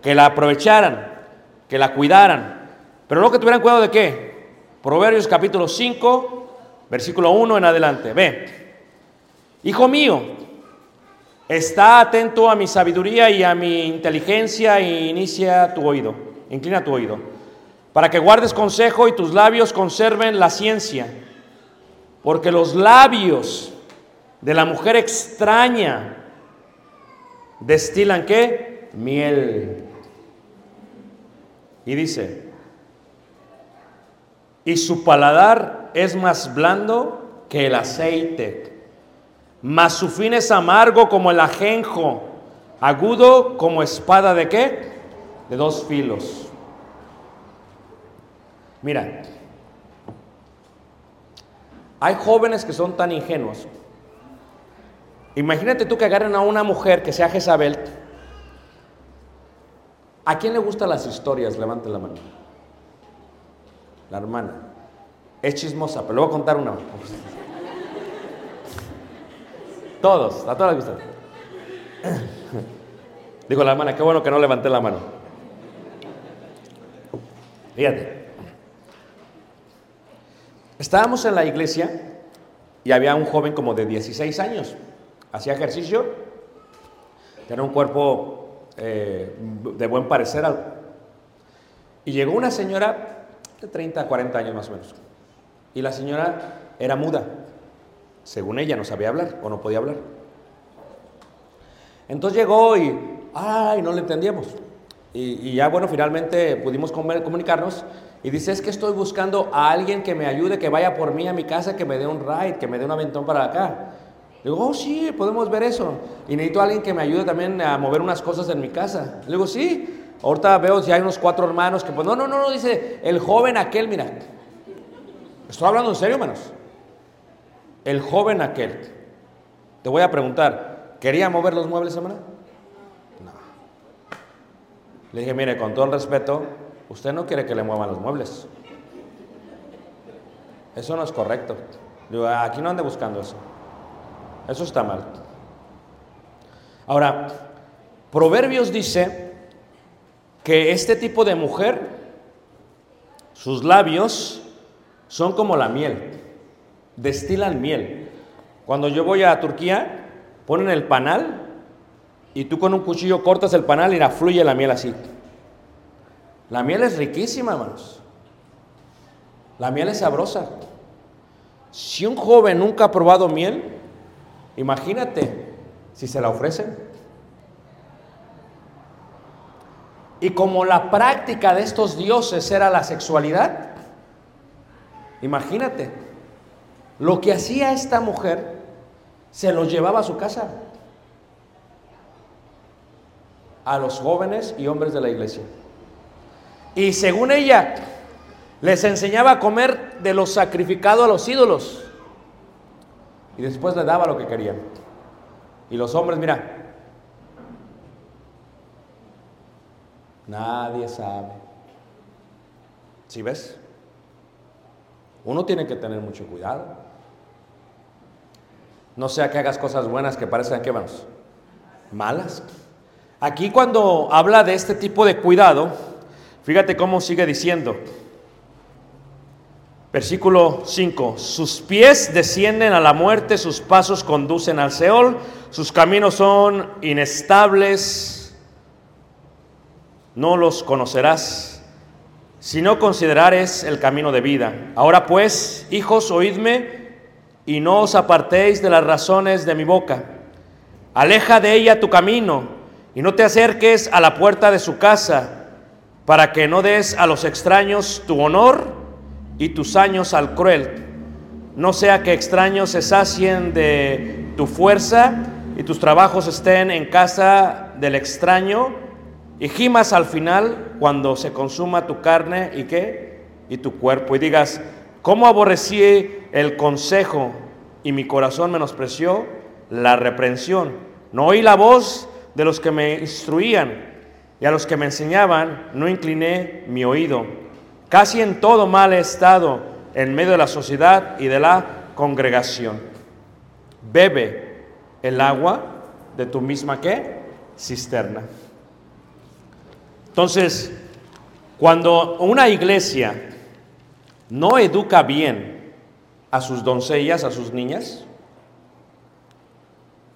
Que la aprovecharan, que la cuidaran. Pero no que tuvieran cuidado de qué? Proverbios capítulo 5, versículo 1 en adelante. Ve. Hijo mío, está atento a mi sabiduría y a mi inteligencia e inicia tu oído, inclina tu oído, para que guardes consejo y tus labios conserven la ciencia, porque los labios de la mujer extraña destilan qué? Miel. Y dice, y su paladar es más blando que el aceite mas su fin es amargo como el ajenjo, Agudo como espada de qué? De dos filos. Mira, hay jóvenes que son tan ingenuos. Imagínate tú que agarren a una mujer que sea Jezabel. ¿A quién le gustan las historias? Levante la mano. La hermana. Es chismosa, pero le voy a contar una. Todos, a todas les gustan. Digo la hermana, qué bueno que no levanté la mano. Fíjate. Estábamos en la iglesia y había un joven como de 16 años. Hacía ejercicio, tenía un cuerpo eh, de buen parecer. Y llegó una señora de 30 a 40 años más o menos. Y la señora era muda. Según ella no sabía hablar o no podía hablar. Entonces llegó y, ay, no le entendíamos. Y, ya bueno, finalmente pudimos comer- comunicarnos y dice, es que estoy buscando a alguien que me ayude, que vaya por mí a mi casa, que me dé un ride, que me dé un aventón para acá. Le digo, oh sí, podemos ver eso. Y necesito a alguien que me ayude también a mover unas cosas en mi casa. Le digo, sí. Ahorita veo si hay unos cuatro hermanos que pues, no, no, no, no, dice, el joven aquel, mira. Estoy hablando en serio, hermanos. El joven aquel. Te voy a preguntar, ¿quería mover los muebles, hermana? No. Le dije, mire, con todo el respeto, usted no quiere que le muevan los muebles. Eso no es correcto. Digo, aquí no ande buscando eso. Eso está mal. Ahora, Proverbios dice que este tipo de mujer, sus labios son como la miel, destilan miel. Cuando yo voy a Turquía, ponen el panal y tú con un cuchillo cortas el panal y la fluye la miel así. La miel es riquísima, hermanos. La miel es sabrosa. Si un joven nunca ha probado miel, imagínate si se la ofrecen. Y como la práctica de estos dioses era la sexualidad, imagínate, lo que hacía esta mujer se lo llevaba a su casa, a los jóvenes y hombres de la iglesia. Y según ella, les enseñaba a comer de lo sacrificado a los ídolos. Y después le daba lo que querían. Y los hombres, mira, nadie sabe. ¿Sí ves? Uno tiene que tener mucho cuidado. No sea que hagas cosas buenas que parezcan que vamos malas. Aquí cuando habla de este tipo de cuidado, fíjate cómo sigue diciendo. Versículo 5, sus pies descienden a la muerte, sus pasos conducen al Seol, sus caminos son inestables, no los conocerás, si no considerares el camino de vida. Ahora pues, hijos, oídme y no os apartéis de las razones de mi boca. Aleja de ella tu camino y no te acerques a la puerta de su casa, para que no des a los extraños tu honor y tus años al cruel. No sea que extraños se sacien de tu fuerza y tus trabajos estén en casa del extraño y gimas al final cuando se consuma tu carne y qué? Y tu cuerpo. Y digas, ¿cómo aborrecí el consejo y mi corazón menospreció la reprensión? No oí la voz de los que me instruían y a los que me enseñaban no incliné mi oído. Casi en todo mal he estado en medio de la sociedad y de la congregación. Bebe el agua de tu misma qué? Cisterna. Entonces, cuando una iglesia no educa bien a sus doncellas, a sus niñas,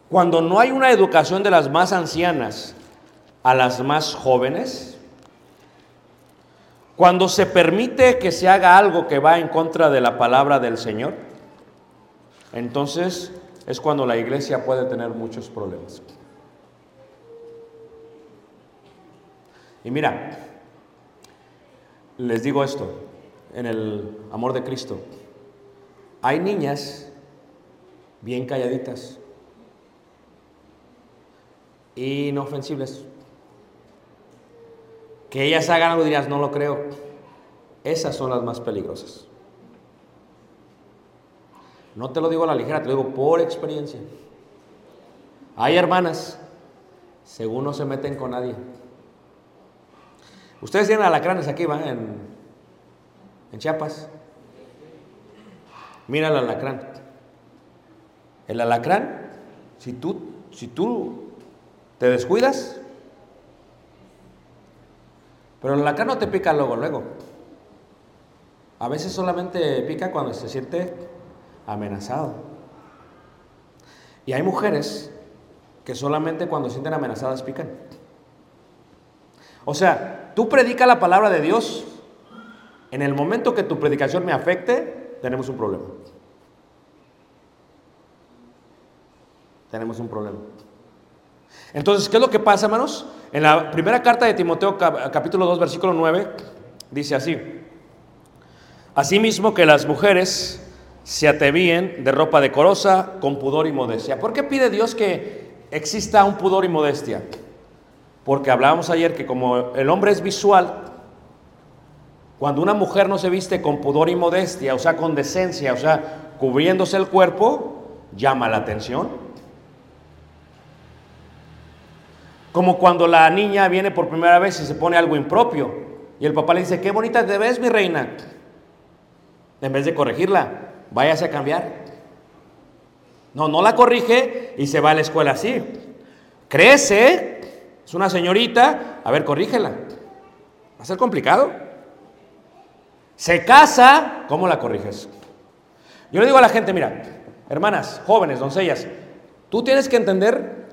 cuando no hay una educación de las más ancianas a las más jóvenes, cuando se permite que se haga algo que va en contra de la palabra del Señor, entonces es cuando la iglesia puede tener muchos problemas. Y mira, les digo esto, en el amor de Cristo, hay niñas bien calladitas. inofensibles. Que ellas hagan algo dirías, no lo creo. Esas son las más peligrosas. No te lo digo a la ligera, te lo digo por experiencia. Hay hermanas, según no se meten con nadie. Ustedes tienen alacranes aquí, ¿va? En Chiapas. Mira el alacrán. El alacrán, si tú, si tú te descuidas, pero el alacrán no te pica luego, luego. A veces solamente pica cuando se siente amenazado. Y hay mujeres que solamente cuando sienten amenazadas pican. O sea, tú predica la palabra de Dios, en el momento que tu predicación me afecte, tenemos un problema. Tenemos un problema. Entonces, ¿qué es lo que pasa, hermanos? En la primera carta de Timoteo, capítulo 2, versículo 9, dice así. Asimismo que las mujeres se atavíen de ropa decorosa, con pudor y modestia. ¿Por qué pide Dios que exista un pudor y modestia? Porque hablábamos ayer que como el hombre es visual, cuando una mujer no se viste con pudor y modestia, o sea, con decencia, o sea, cubriéndose el cuerpo, llama la atención. Como cuando la niña viene por primera vez y se pone algo impropio y el papá le dice, qué bonita te ves, mi reina. En vez de corregirla, váyase a cambiar. No, no la corrige y se va a la escuela así. Crece, es una señorita, a ver, corrígela. Va a ser complicado. Se casa, ¿cómo la corriges? Yo le digo a la gente, mira, hermanas, jóvenes, doncellas, tú tienes que entender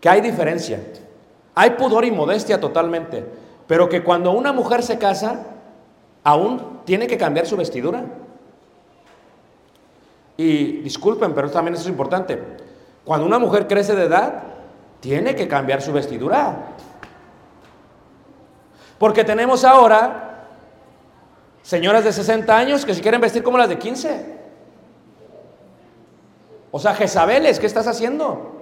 que hay diferencia. Hay pudor y modestia totalmente, pero que cuando una mujer se casa, aún tiene que cambiar su vestidura. Y disculpen, pero también eso es importante. Cuando una mujer crece de edad, tiene que cambiar su vestidura. Porque tenemos ahora señoras de 60 años que se quieren vestir como las de 15. O sea, Jezabeles, ¿qué estás haciendo?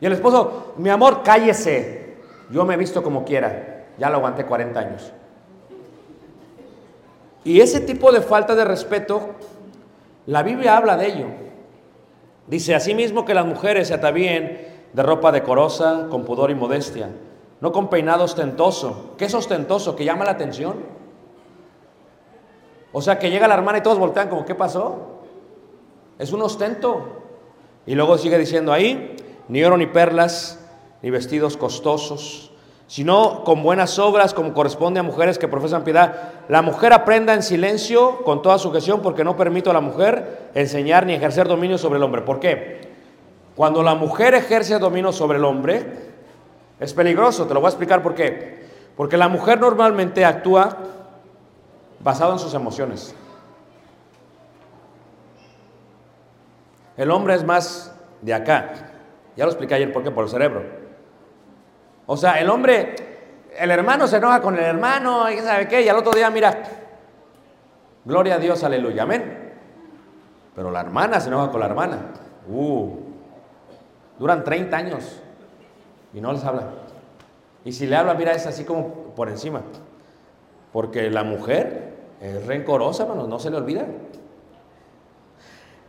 Y el esposo, mi amor, cállese. Yo me he visto como quiera. Ya lo aguanté 40 años. Y ese tipo de falta de respeto la Biblia habla de ello. Dice asimismo que las mujeres se atavíen de ropa decorosa, con pudor y modestia, no con peinado ostentoso. ¿Qué es ostentoso? Que llama la atención. O sea, que llega la hermana y todos voltean como, ¿qué pasó? Es un ostento. Y luego sigue diciendo ahí, ni oro ni perlas, ni vestidos costosos, sino con buenas obras como corresponde a mujeres que profesan piedad. La mujer aprenda en silencio con toda sujeción porque no permito a la mujer enseñar ni ejercer dominio sobre el hombre. ¿Por qué? Cuando la mujer ejerce dominio sobre el hombre, es peligroso, te lo voy a explicar por qué. Porque la mujer normalmente actúa basado en sus emociones. El hombre es más de acá. Ya lo expliqué ayer por qué, por el cerebro. O sea, el hombre, el hermano se enoja con el hermano, y sabe qué, y al otro día, mira, gloria a Dios, aleluya, amén. Pero la hermana se enoja con la hermana. Uh, duran 30 años y no les habla. Y si le habla, mira, es así como por encima. Porque la mujer es rencorosa, hermano, no se le olvida.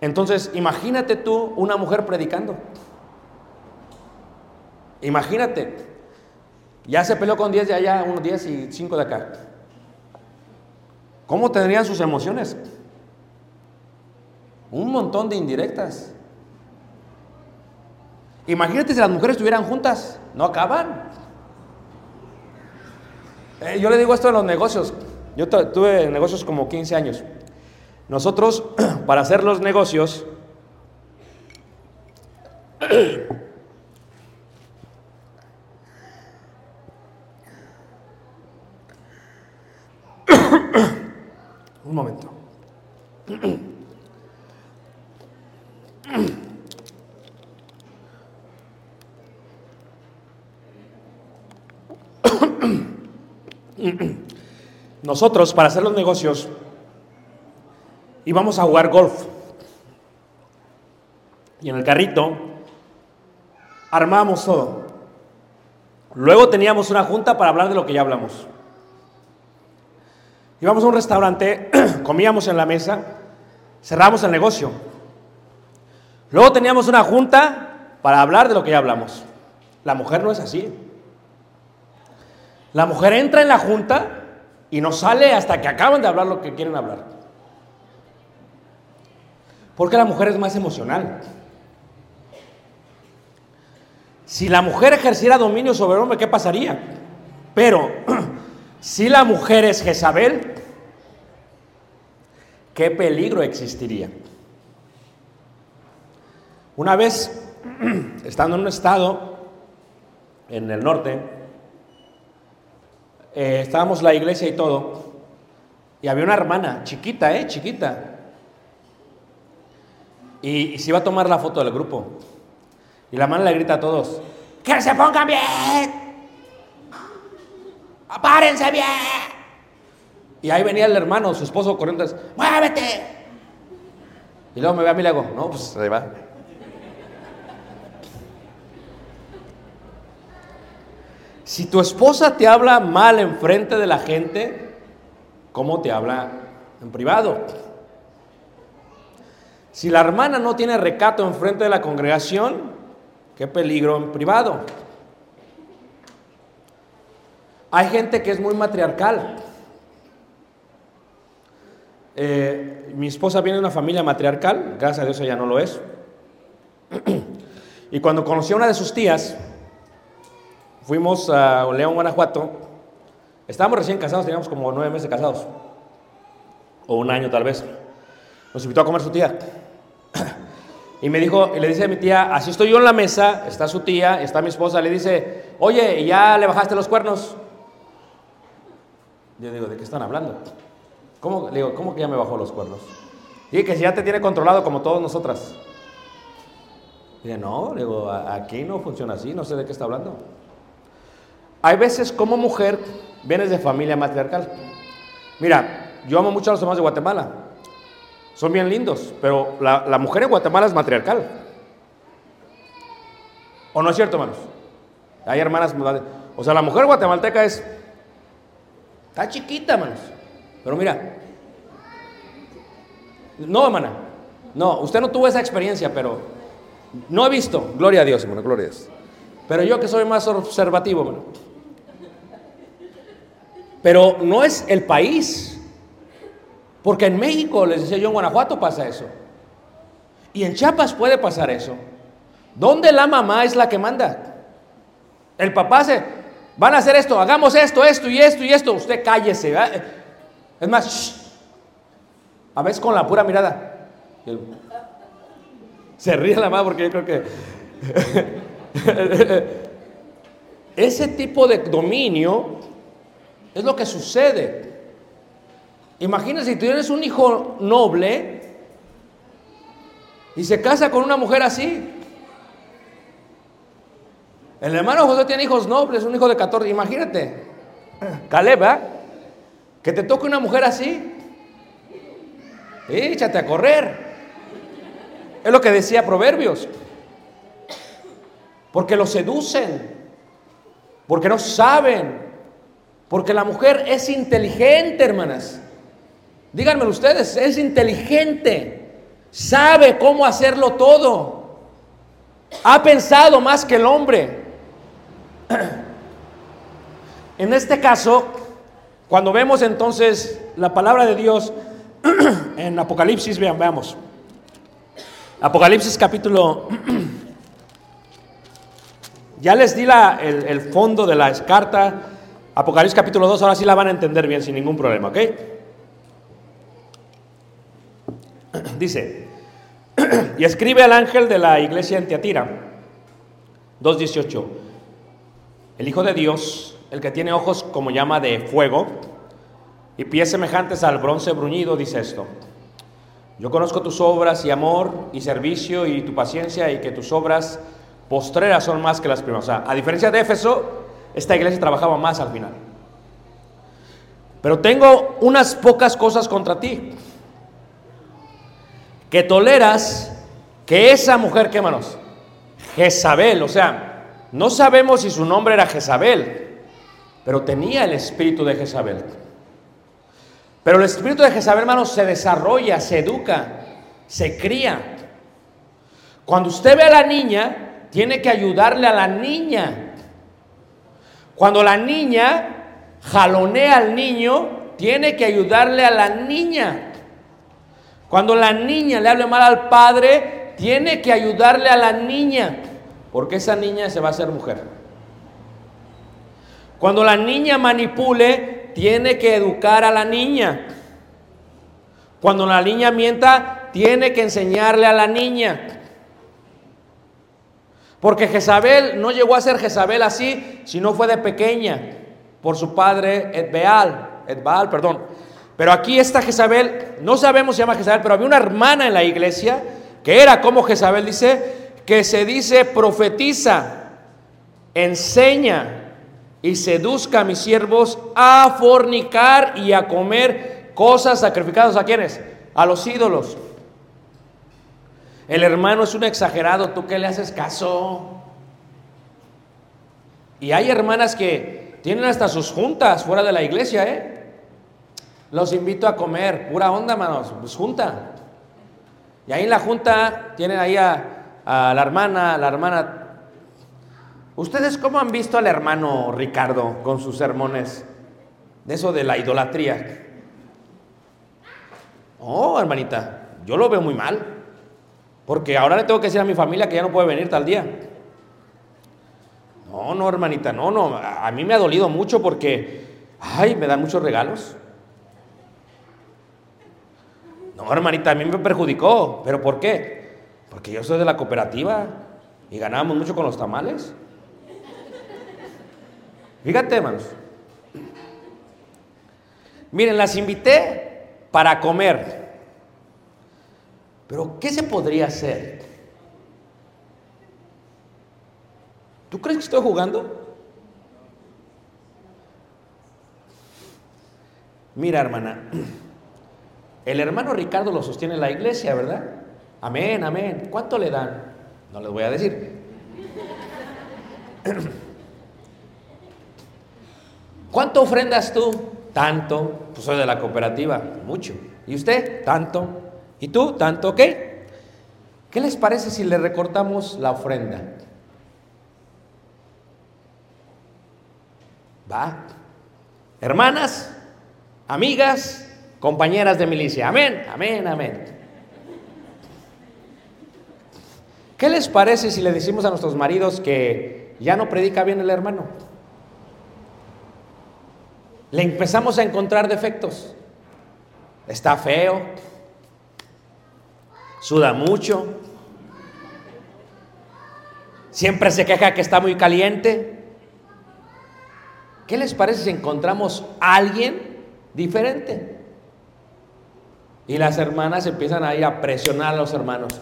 Entonces, imagínate tú una mujer predicando. Imagínate, ya se peleó con 10 de allá, unos 10 y 5 de acá. ¿Cómo tendrían sus emociones? Un montón de indirectas. Imagínate si las mujeres estuvieran juntas, no acaban. Eh, yo le digo esto en los negocios. Yo tuve negocios como 15 años. Nosotros, para hacer los negocios, Un momento. Nosotros, para hacer los negocios, íbamos a jugar golf. Y en el carrito armamos todo. Luego teníamos una junta para hablar de lo que ya hablamos. Íbamos a un restaurante, comíamos en la mesa, cerramos el negocio. Luego teníamos una junta para hablar de lo que ya hablamos. La mujer no es así. La mujer entra en la junta y no sale hasta que acaban de hablar lo que quieren hablar. Porque la mujer es más emocional. Si la mujer ejerciera dominio sobre el hombre, ¿qué pasaría? Pero si la mujer es Jezabel, ¿qué peligro existiría? Una vez, estando en un estado en el norte, eh, estábamos la iglesia y todo, y había una hermana, chiquita, ¿eh? Chiquita. Y, se iba a tomar la foto del grupo. Y la hermana le grita a todos, ¡que se pongan bien! ¡Apárense bien! Y ahí venía el hermano, su esposo corriendo, ¡muévete! Y luego me ve a mí y le hago, no, pues ahí va. Si tu esposa te habla mal enfrente de la gente, ¿cómo te habla en privado? Si la hermana no tiene recato enfrente de la congregación, qué peligro en privado. Hay gente que es muy matriarcal. Eh, mi esposa viene de una familia matriarcal, gracias a Dios ella no lo es. y cuando conocí a una de sus tías, fuimos a León, Guanajuato. Estábamos recién casados, teníamos como nueve meses casados, o un año tal vez. Nos invitó a comer su tía. Y me dijo, y le dice a mi tía, así estoy yo en la mesa, está su tía, está mi esposa, le dice, oye, ¿ya le bajaste los cuernos? Yo digo, ¿de qué están hablando? ¿Cómo, le digo, ¿cómo que ya me bajó los cuernos? Dije que si ya te tiene controlado como todas nosotras. Dije, no, digo, aquí no funciona así, no sé de qué está hablando. Hay veces como mujer vienes de familia matriarcal. Mira, yo amo mucho a los hermanos de Guatemala. Son bien lindos, pero la, mujer en Guatemala es matriarcal. ¿O no es cierto, hermanos? Hay hermanas. O sea, la mujer guatemalteca es. Está chiquita, hermanos. Pero mira. No, hermana. No, usted no tuvo esa experiencia, pero. No he visto. Gloria a Dios, hermano, gloria a Dios. Pero yo que soy más observativo, hermano. Pero no es el país. Porque en México, les decía yo, en Guanajuato pasa eso. Y en Chiapas puede pasar eso. ¿Dónde la mamá es la que manda? El papá se, van a hacer esto, hagamos esto, esto y esto y esto. Usted cállese. Es más, shh. a veces con la pura mirada. Se ríe la mamá porque yo creo que... Ese tipo de dominio es lo que sucede. Imagínense si tú tienes un hijo noble y se casa con una mujer así. El hermano José tiene hijos nobles, un hijo de 14. Imagínate, Caleb, ¿eh? que te toque una mujer así. Échate a correr. Es lo que decía Proverbios. Porque lo seducen, porque no saben, porque la mujer es inteligente, hermanas. Díganme ustedes, es inteligente, sabe cómo hacerlo todo, ha pensado más que el hombre. En este caso, cuando vemos entonces la palabra de Dios en Apocalipsis, vean, veamos. Apocalipsis capítulo... Ya les di la, el, el fondo de la carta. Apocalipsis capítulo 2, ahora sí la van a entender bien sin ningún problema, ¿ok? Dice, y escribe al ángel de la iglesia en Teatira, 2.18, el Hijo de Dios, el que tiene ojos como llama de fuego y pies semejantes al bronce bruñido, dice esto. Yo conozco tus obras y amor y servicio y tu paciencia y que tus obras postreras son más que las primeras. O sea, a diferencia de Éfeso, esta iglesia trabajaba más al final. Pero tengo unas pocas cosas contra ti que toleras que esa mujer, ¿qué manos? Jezabel, o sea, no sabemos si su nombre era Jezabel, pero tenía el espíritu de Jezabel. Pero el espíritu de Jezabel, hermanos, se desarrolla, se educa, se cría. Cuando usted ve a la niña, tiene que ayudarle a la niña. Cuando la niña jalonea al niño, tiene que ayudarle a la niña. Cuando la niña le hable mal al padre, tiene que ayudarle a la niña, porque esa niña se va a hacer mujer. Cuando la niña manipule, tiene que educar a la niña. Cuando la niña mienta, tiene que enseñarle a la niña. Porque Jezabel no llegó a ser Jezabel así, sino fue de pequeña, por su padre Edbaal, Edbaal, perdón. Pero aquí esta Jezabel, no sabemos si se llama Jezabel, pero había una hermana en la iglesia que era como Jezabel, dice, que se dice profetiza, enseña y seduzca a mis siervos a fornicar y a comer cosas sacrificadas a quienes? A los ídolos. El hermano es un exagerado, ¿tú qué le haces caso? Y hay hermanas que tienen hasta sus juntas fuera de la iglesia, ¿eh? Los invito a comer, pura onda, hermanos, pues junta. Y ahí en la junta tienen ahí a, a la hermana, la hermana. ¿Ustedes cómo han visto al hermano Ricardo con sus sermones de eso de la idolatría? Oh, hermanita, yo lo veo muy mal. Porque ahora le tengo que decir a mi familia que ya no puede venir tal día. No, no, hermanita, no, no. A mí me ha dolido mucho porque, ay, me dan muchos regalos. No, hermanita, a mí me perjudicó. ¿Pero por qué? Porque yo soy de la cooperativa y ganábamos mucho con los tamales. Fíjate, hermanos. Miren, las invité para comer. Pero, ¿qué se podría hacer? ¿Tú crees que estoy jugando? Mira, hermana, el hermano Ricardo lo sostiene en la iglesia, ¿verdad? Amén, amén. ¿Cuánto le dan? No les voy a decir. ¿Cuánto ofrendas tú? Tanto. Pues soy de la cooperativa. Mucho. ¿Y usted? Tanto. ¿Y tú? ¿Tanto qué? ¿Qué les parece si le recortamos la ofrenda? Va. Hermanas, amigas, compañeras de milicia. Amén, amén, amén. ¿Qué les parece si le decimos a nuestros maridos que ya no predica bien el hermano? Le empezamos a encontrar defectos. Está feo, suda mucho, siempre se queja que está muy caliente. ¿Qué les parece si encontramos a alguien diferente? Y las hermanas empiezan ahí a presionar a los hermanos.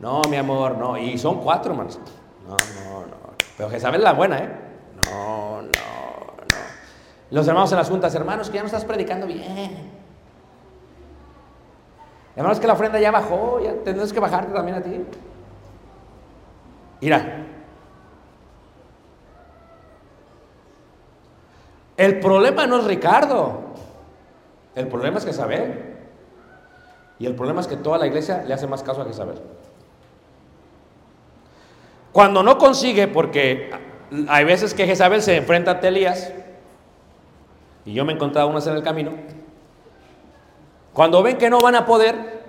No, mi amor, no. Y son cuatro hermanos. No, no, no. Pero que saben la buena, ¿eh? No, no, no. Los hermanos en las juntas, hermanos, que ya no estás predicando bien. Hermanos, que la ofrenda ya bajó, ya tendrás que bajarte también a ti. Mira. El problema no es Ricardo. El problema es Jezabel. Y el problema es que toda la iglesia le hace más caso a Jezabel. Cuando no consigue, porque hay veces que Jezabel se enfrenta a Elías, y yo me he encontrado unas en el camino, cuando ven que no van a poder,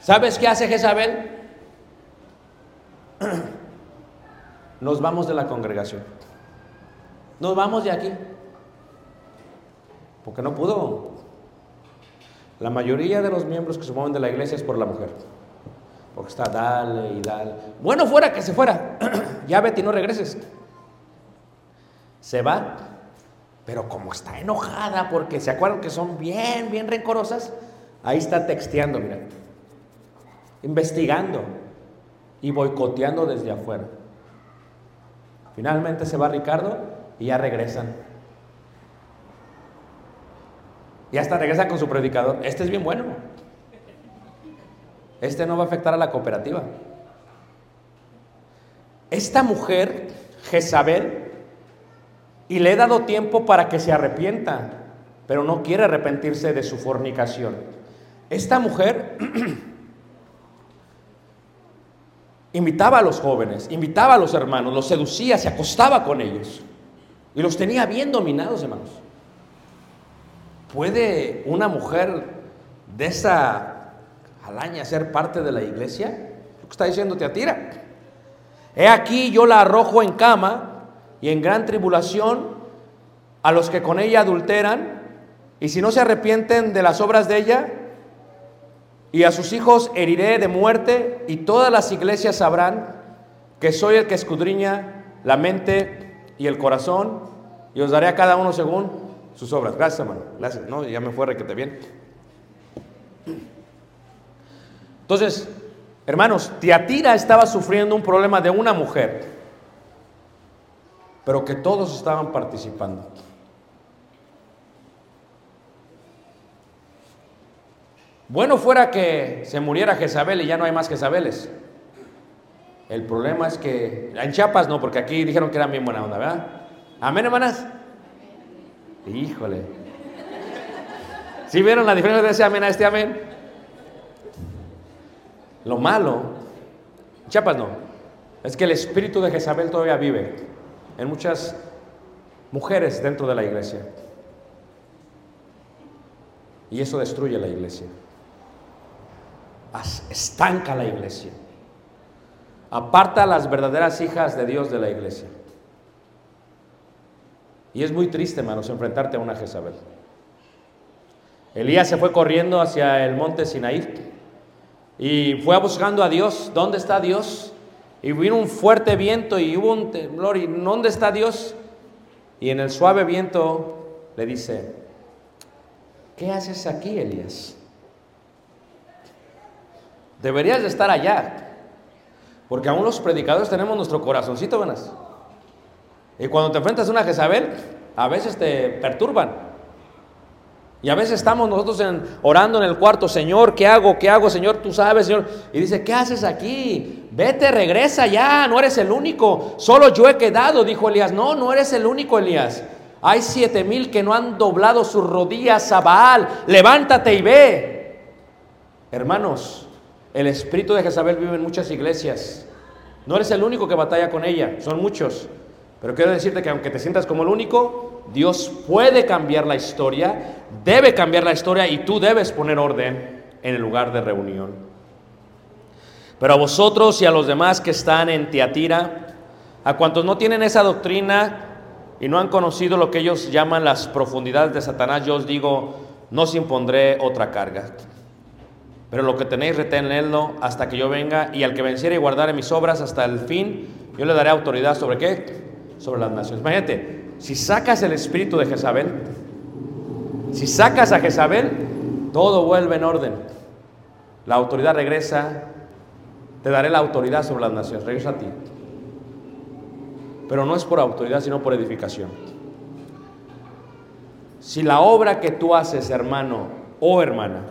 ¿sabes qué hace Jezabel? Nos vamos de la congregación. Nos vamos de aquí. Porque no pudo. La mayoría de los miembros que se mueven de la iglesia es por la mujer. Porque está dale y dale. Bueno, fuera que se fuera. ya vete y no regreses. Se va. Pero como está enojada porque se acuerdan que son bien, bien rencorosas, ahí está texteando, mira. Investigando y boicoteando desde afuera. Finalmente se va Ricardo y ya regresan. Y hasta regresa con su predicador. Este es bien bueno. Este no va a afectar a la cooperativa. esta mujer, Jezabel, y le he dado tiempo para que se arrepienta, pero no quiere arrepentirse de su fornicación. Esta mujer invitaba a los jóvenes, invitaba a los hermanos, los seducía, se acostaba con ellos y los tenía bien dominados, hermanos. ¿Puede una mujer de esa alaña ser parte de la iglesia? Lo que está diciendo Teatira. He aquí yo la arrojo en cama y en gran tribulación a los que con ella adulteran, y si no se arrepienten de las obras de ella, y a sus hijos heriré de muerte, y todas las iglesias sabrán que soy el que escudriña la mente y el corazón, y os daré a cada uno según sus obras. Gracias, hermano. Gracias. No, ya me fue requete bien. Entonces, hermanos, Tiatira estaba sufriendo un problema de una mujer, pero que todos estaban participando. Bueno fuera que se muriera Jezabel y ya no hay más Jezabeles. El problema es que en Chiapas no, porque aquí dijeron que eran bien buena onda, ¿verdad? Amén, hermanas. Híjole. ¿Sí vieron la diferencia de ese amén a este amén? Lo malo, Chiapas no, es que el espíritu de Jezabel todavía vive en muchas mujeres dentro de la iglesia. Y eso destruye la iglesia. Estanca la iglesia. Aparta a las verdaderas hijas de Dios de la iglesia. Y es muy triste, hermanos, enfrentarte a una Jezabel. Elías se fue corriendo hacia el monte Sinaí y fue buscando a Dios. ¿Dónde está Dios? Y vino un fuerte viento y hubo un temblor. ¿Y dónde está Dios? Y en el suave viento le dice, ¿qué haces aquí, Elías? Deberías de estar allá. Porque aún los predicadores tenemos nuestro corazoncito, buenas. Y cuando te enfrentas a una Jezabel, a veces te perturban. Y a veces estamos nosotros en- orando en el cuarto, Señor, ¿qué hago? ¿Qué hago, Señor? Tú sabes, Señor. Y dice, ¿qué haces aquí? Vete, regresa ya, no eres el único. Solo yo he quedado, dijo Elías. No, no eres el único, Elías. Hay siete mil que no han doblado sus rodillas a Baal. Levántate y ve. Hermanos, el espíritu de Jezabel vive en muchas iglesias. No eres el único que batalla con ella, son muchos. Pero quiero decirte que aunque te sientas como el único, Dios puede cambiar la historia, debe cambiar la historia y tú debes poner orden en el lugar de reunión. Pero a vosotros y a los demás que están en Tiatira, a cuantos no tienen esa doctrina y no han conocido lo que ellos llaman las profundidades de Satanás, yo os digo, no os impondré otra carga. Pero lo que tenéis, retenedlo hasta que yo venga, y al que venciere y guardare mis obras hasta el fin, yo le daré autoridad sobre qué? Sobre las naciones. Imagínate, si sacas el espíritu de Jezabel, si sacas a Jezabel, todo vuelve en orden. La autoridad regresa, te daré la autoridad sobre las naciones, regresa a ti. Pero no es por autoridad, sino por edificación. Si la obra que tú haces, hermano o hermana,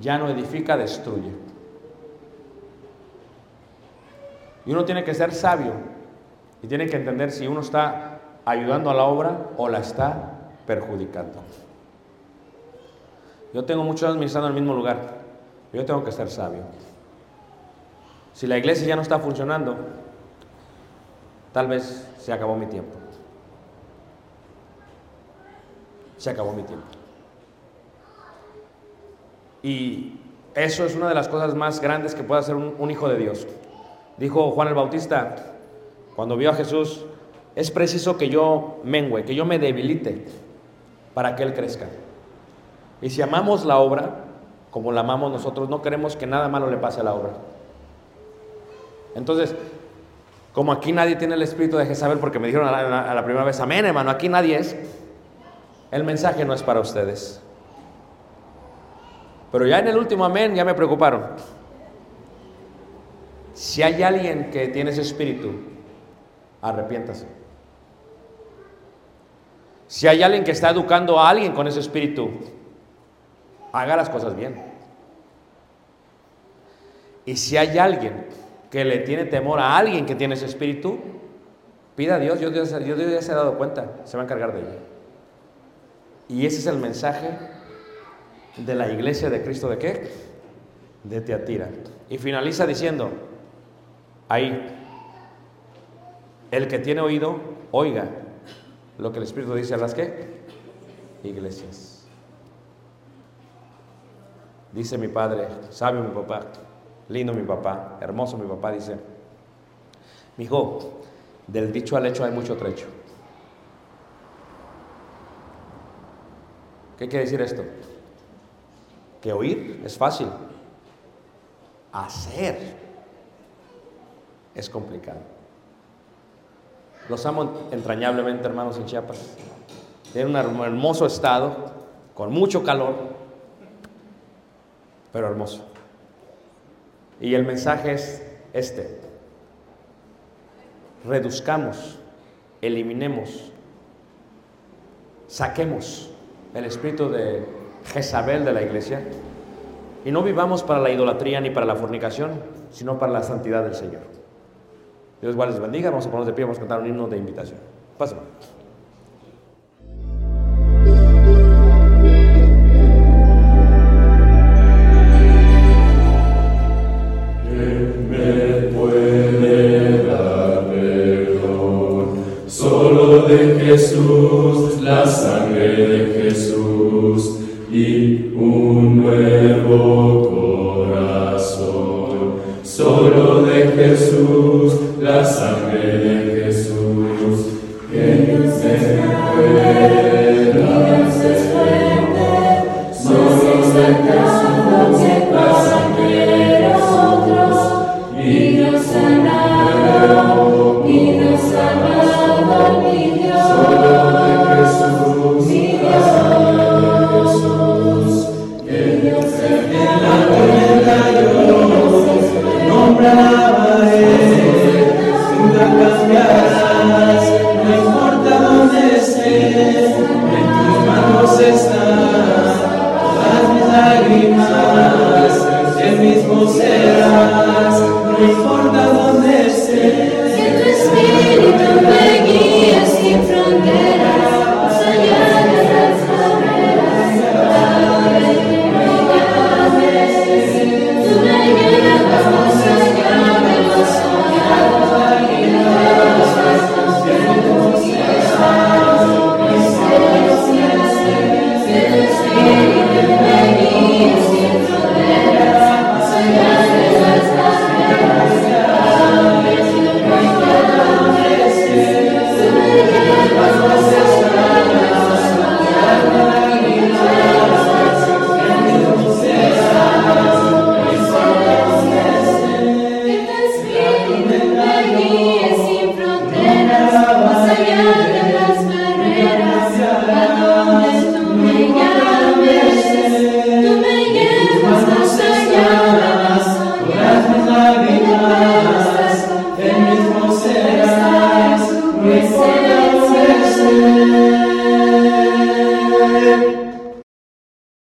ya no edifica, destruye. Y uno tiene que ser sabio y tiene que entender si uno está ayudando a la obra o la está perjudicando. Yo tengo muchos años ministrando en el mismo lugar. Yo tengo que ser sabio. Si la iglesia ya no está funcionando, tal vez se acabó mi tiempo. Se acabó mi tiempo. Y eso es una de las cosas más grandes que puede hacer un, un hijo de Dios. Dijo Juan el Bautista, cuando vio a Jesús, es preciso que yo mengüe, que yo me debilite para que Él crezca. Y si amamos la obra, como la amamos nosotros, no queremos que nada malo le pase a la obra. Entonces, como aquí nadie tiene el espíritu de Jezabel, porque me dijeron a la, a la primera vez, amén hermano, aquí nadie es, el mensaje no es para ustedes. Pero ya en el último amén ya me preocuparon. Si hay alguien que tiene ese espíritu, arrepiéntase. Si hay alguien que está educando a alguien con ese espíritu, haga las cosas bien. Y si hay alguien que le tiene temor a alguien que tiene ese espíritu, pida a Dios, Dios, Dios, Dios ya se ha dado cuenta, se va a encargar de ella. Y ese es el mensaje de la iglesia de Cristo de qué? De Teatira. Y finaliza diciendo, ahí, el que tiene oído, oiga lo que el Espíritu dice a las qué? Iglesias. Dice mi padre, sabio mi papá, lindo mi papá, hermoso mi papá, dice, mi hijo, del dicho al hecho hay mucho trecho. ¿Qué quiere decir esto? Que oír es fácil, hacer es complicado. Los amo entrañablemente, hermanos en Chiapas. Tienen un hermoso estado, con mucho calor, pero hermoso. Y el mensaje es este. Reduzcamos, eliminemos, saquemos el espíritu de Jezabel de la iglesia y no vivamos para la idolatría ni para la fornicación, sino para la santidad del Señor. Dios igual les bendiga. Vamos a ponernos de pie, vamos a cantar un himno de invitación. Pásame.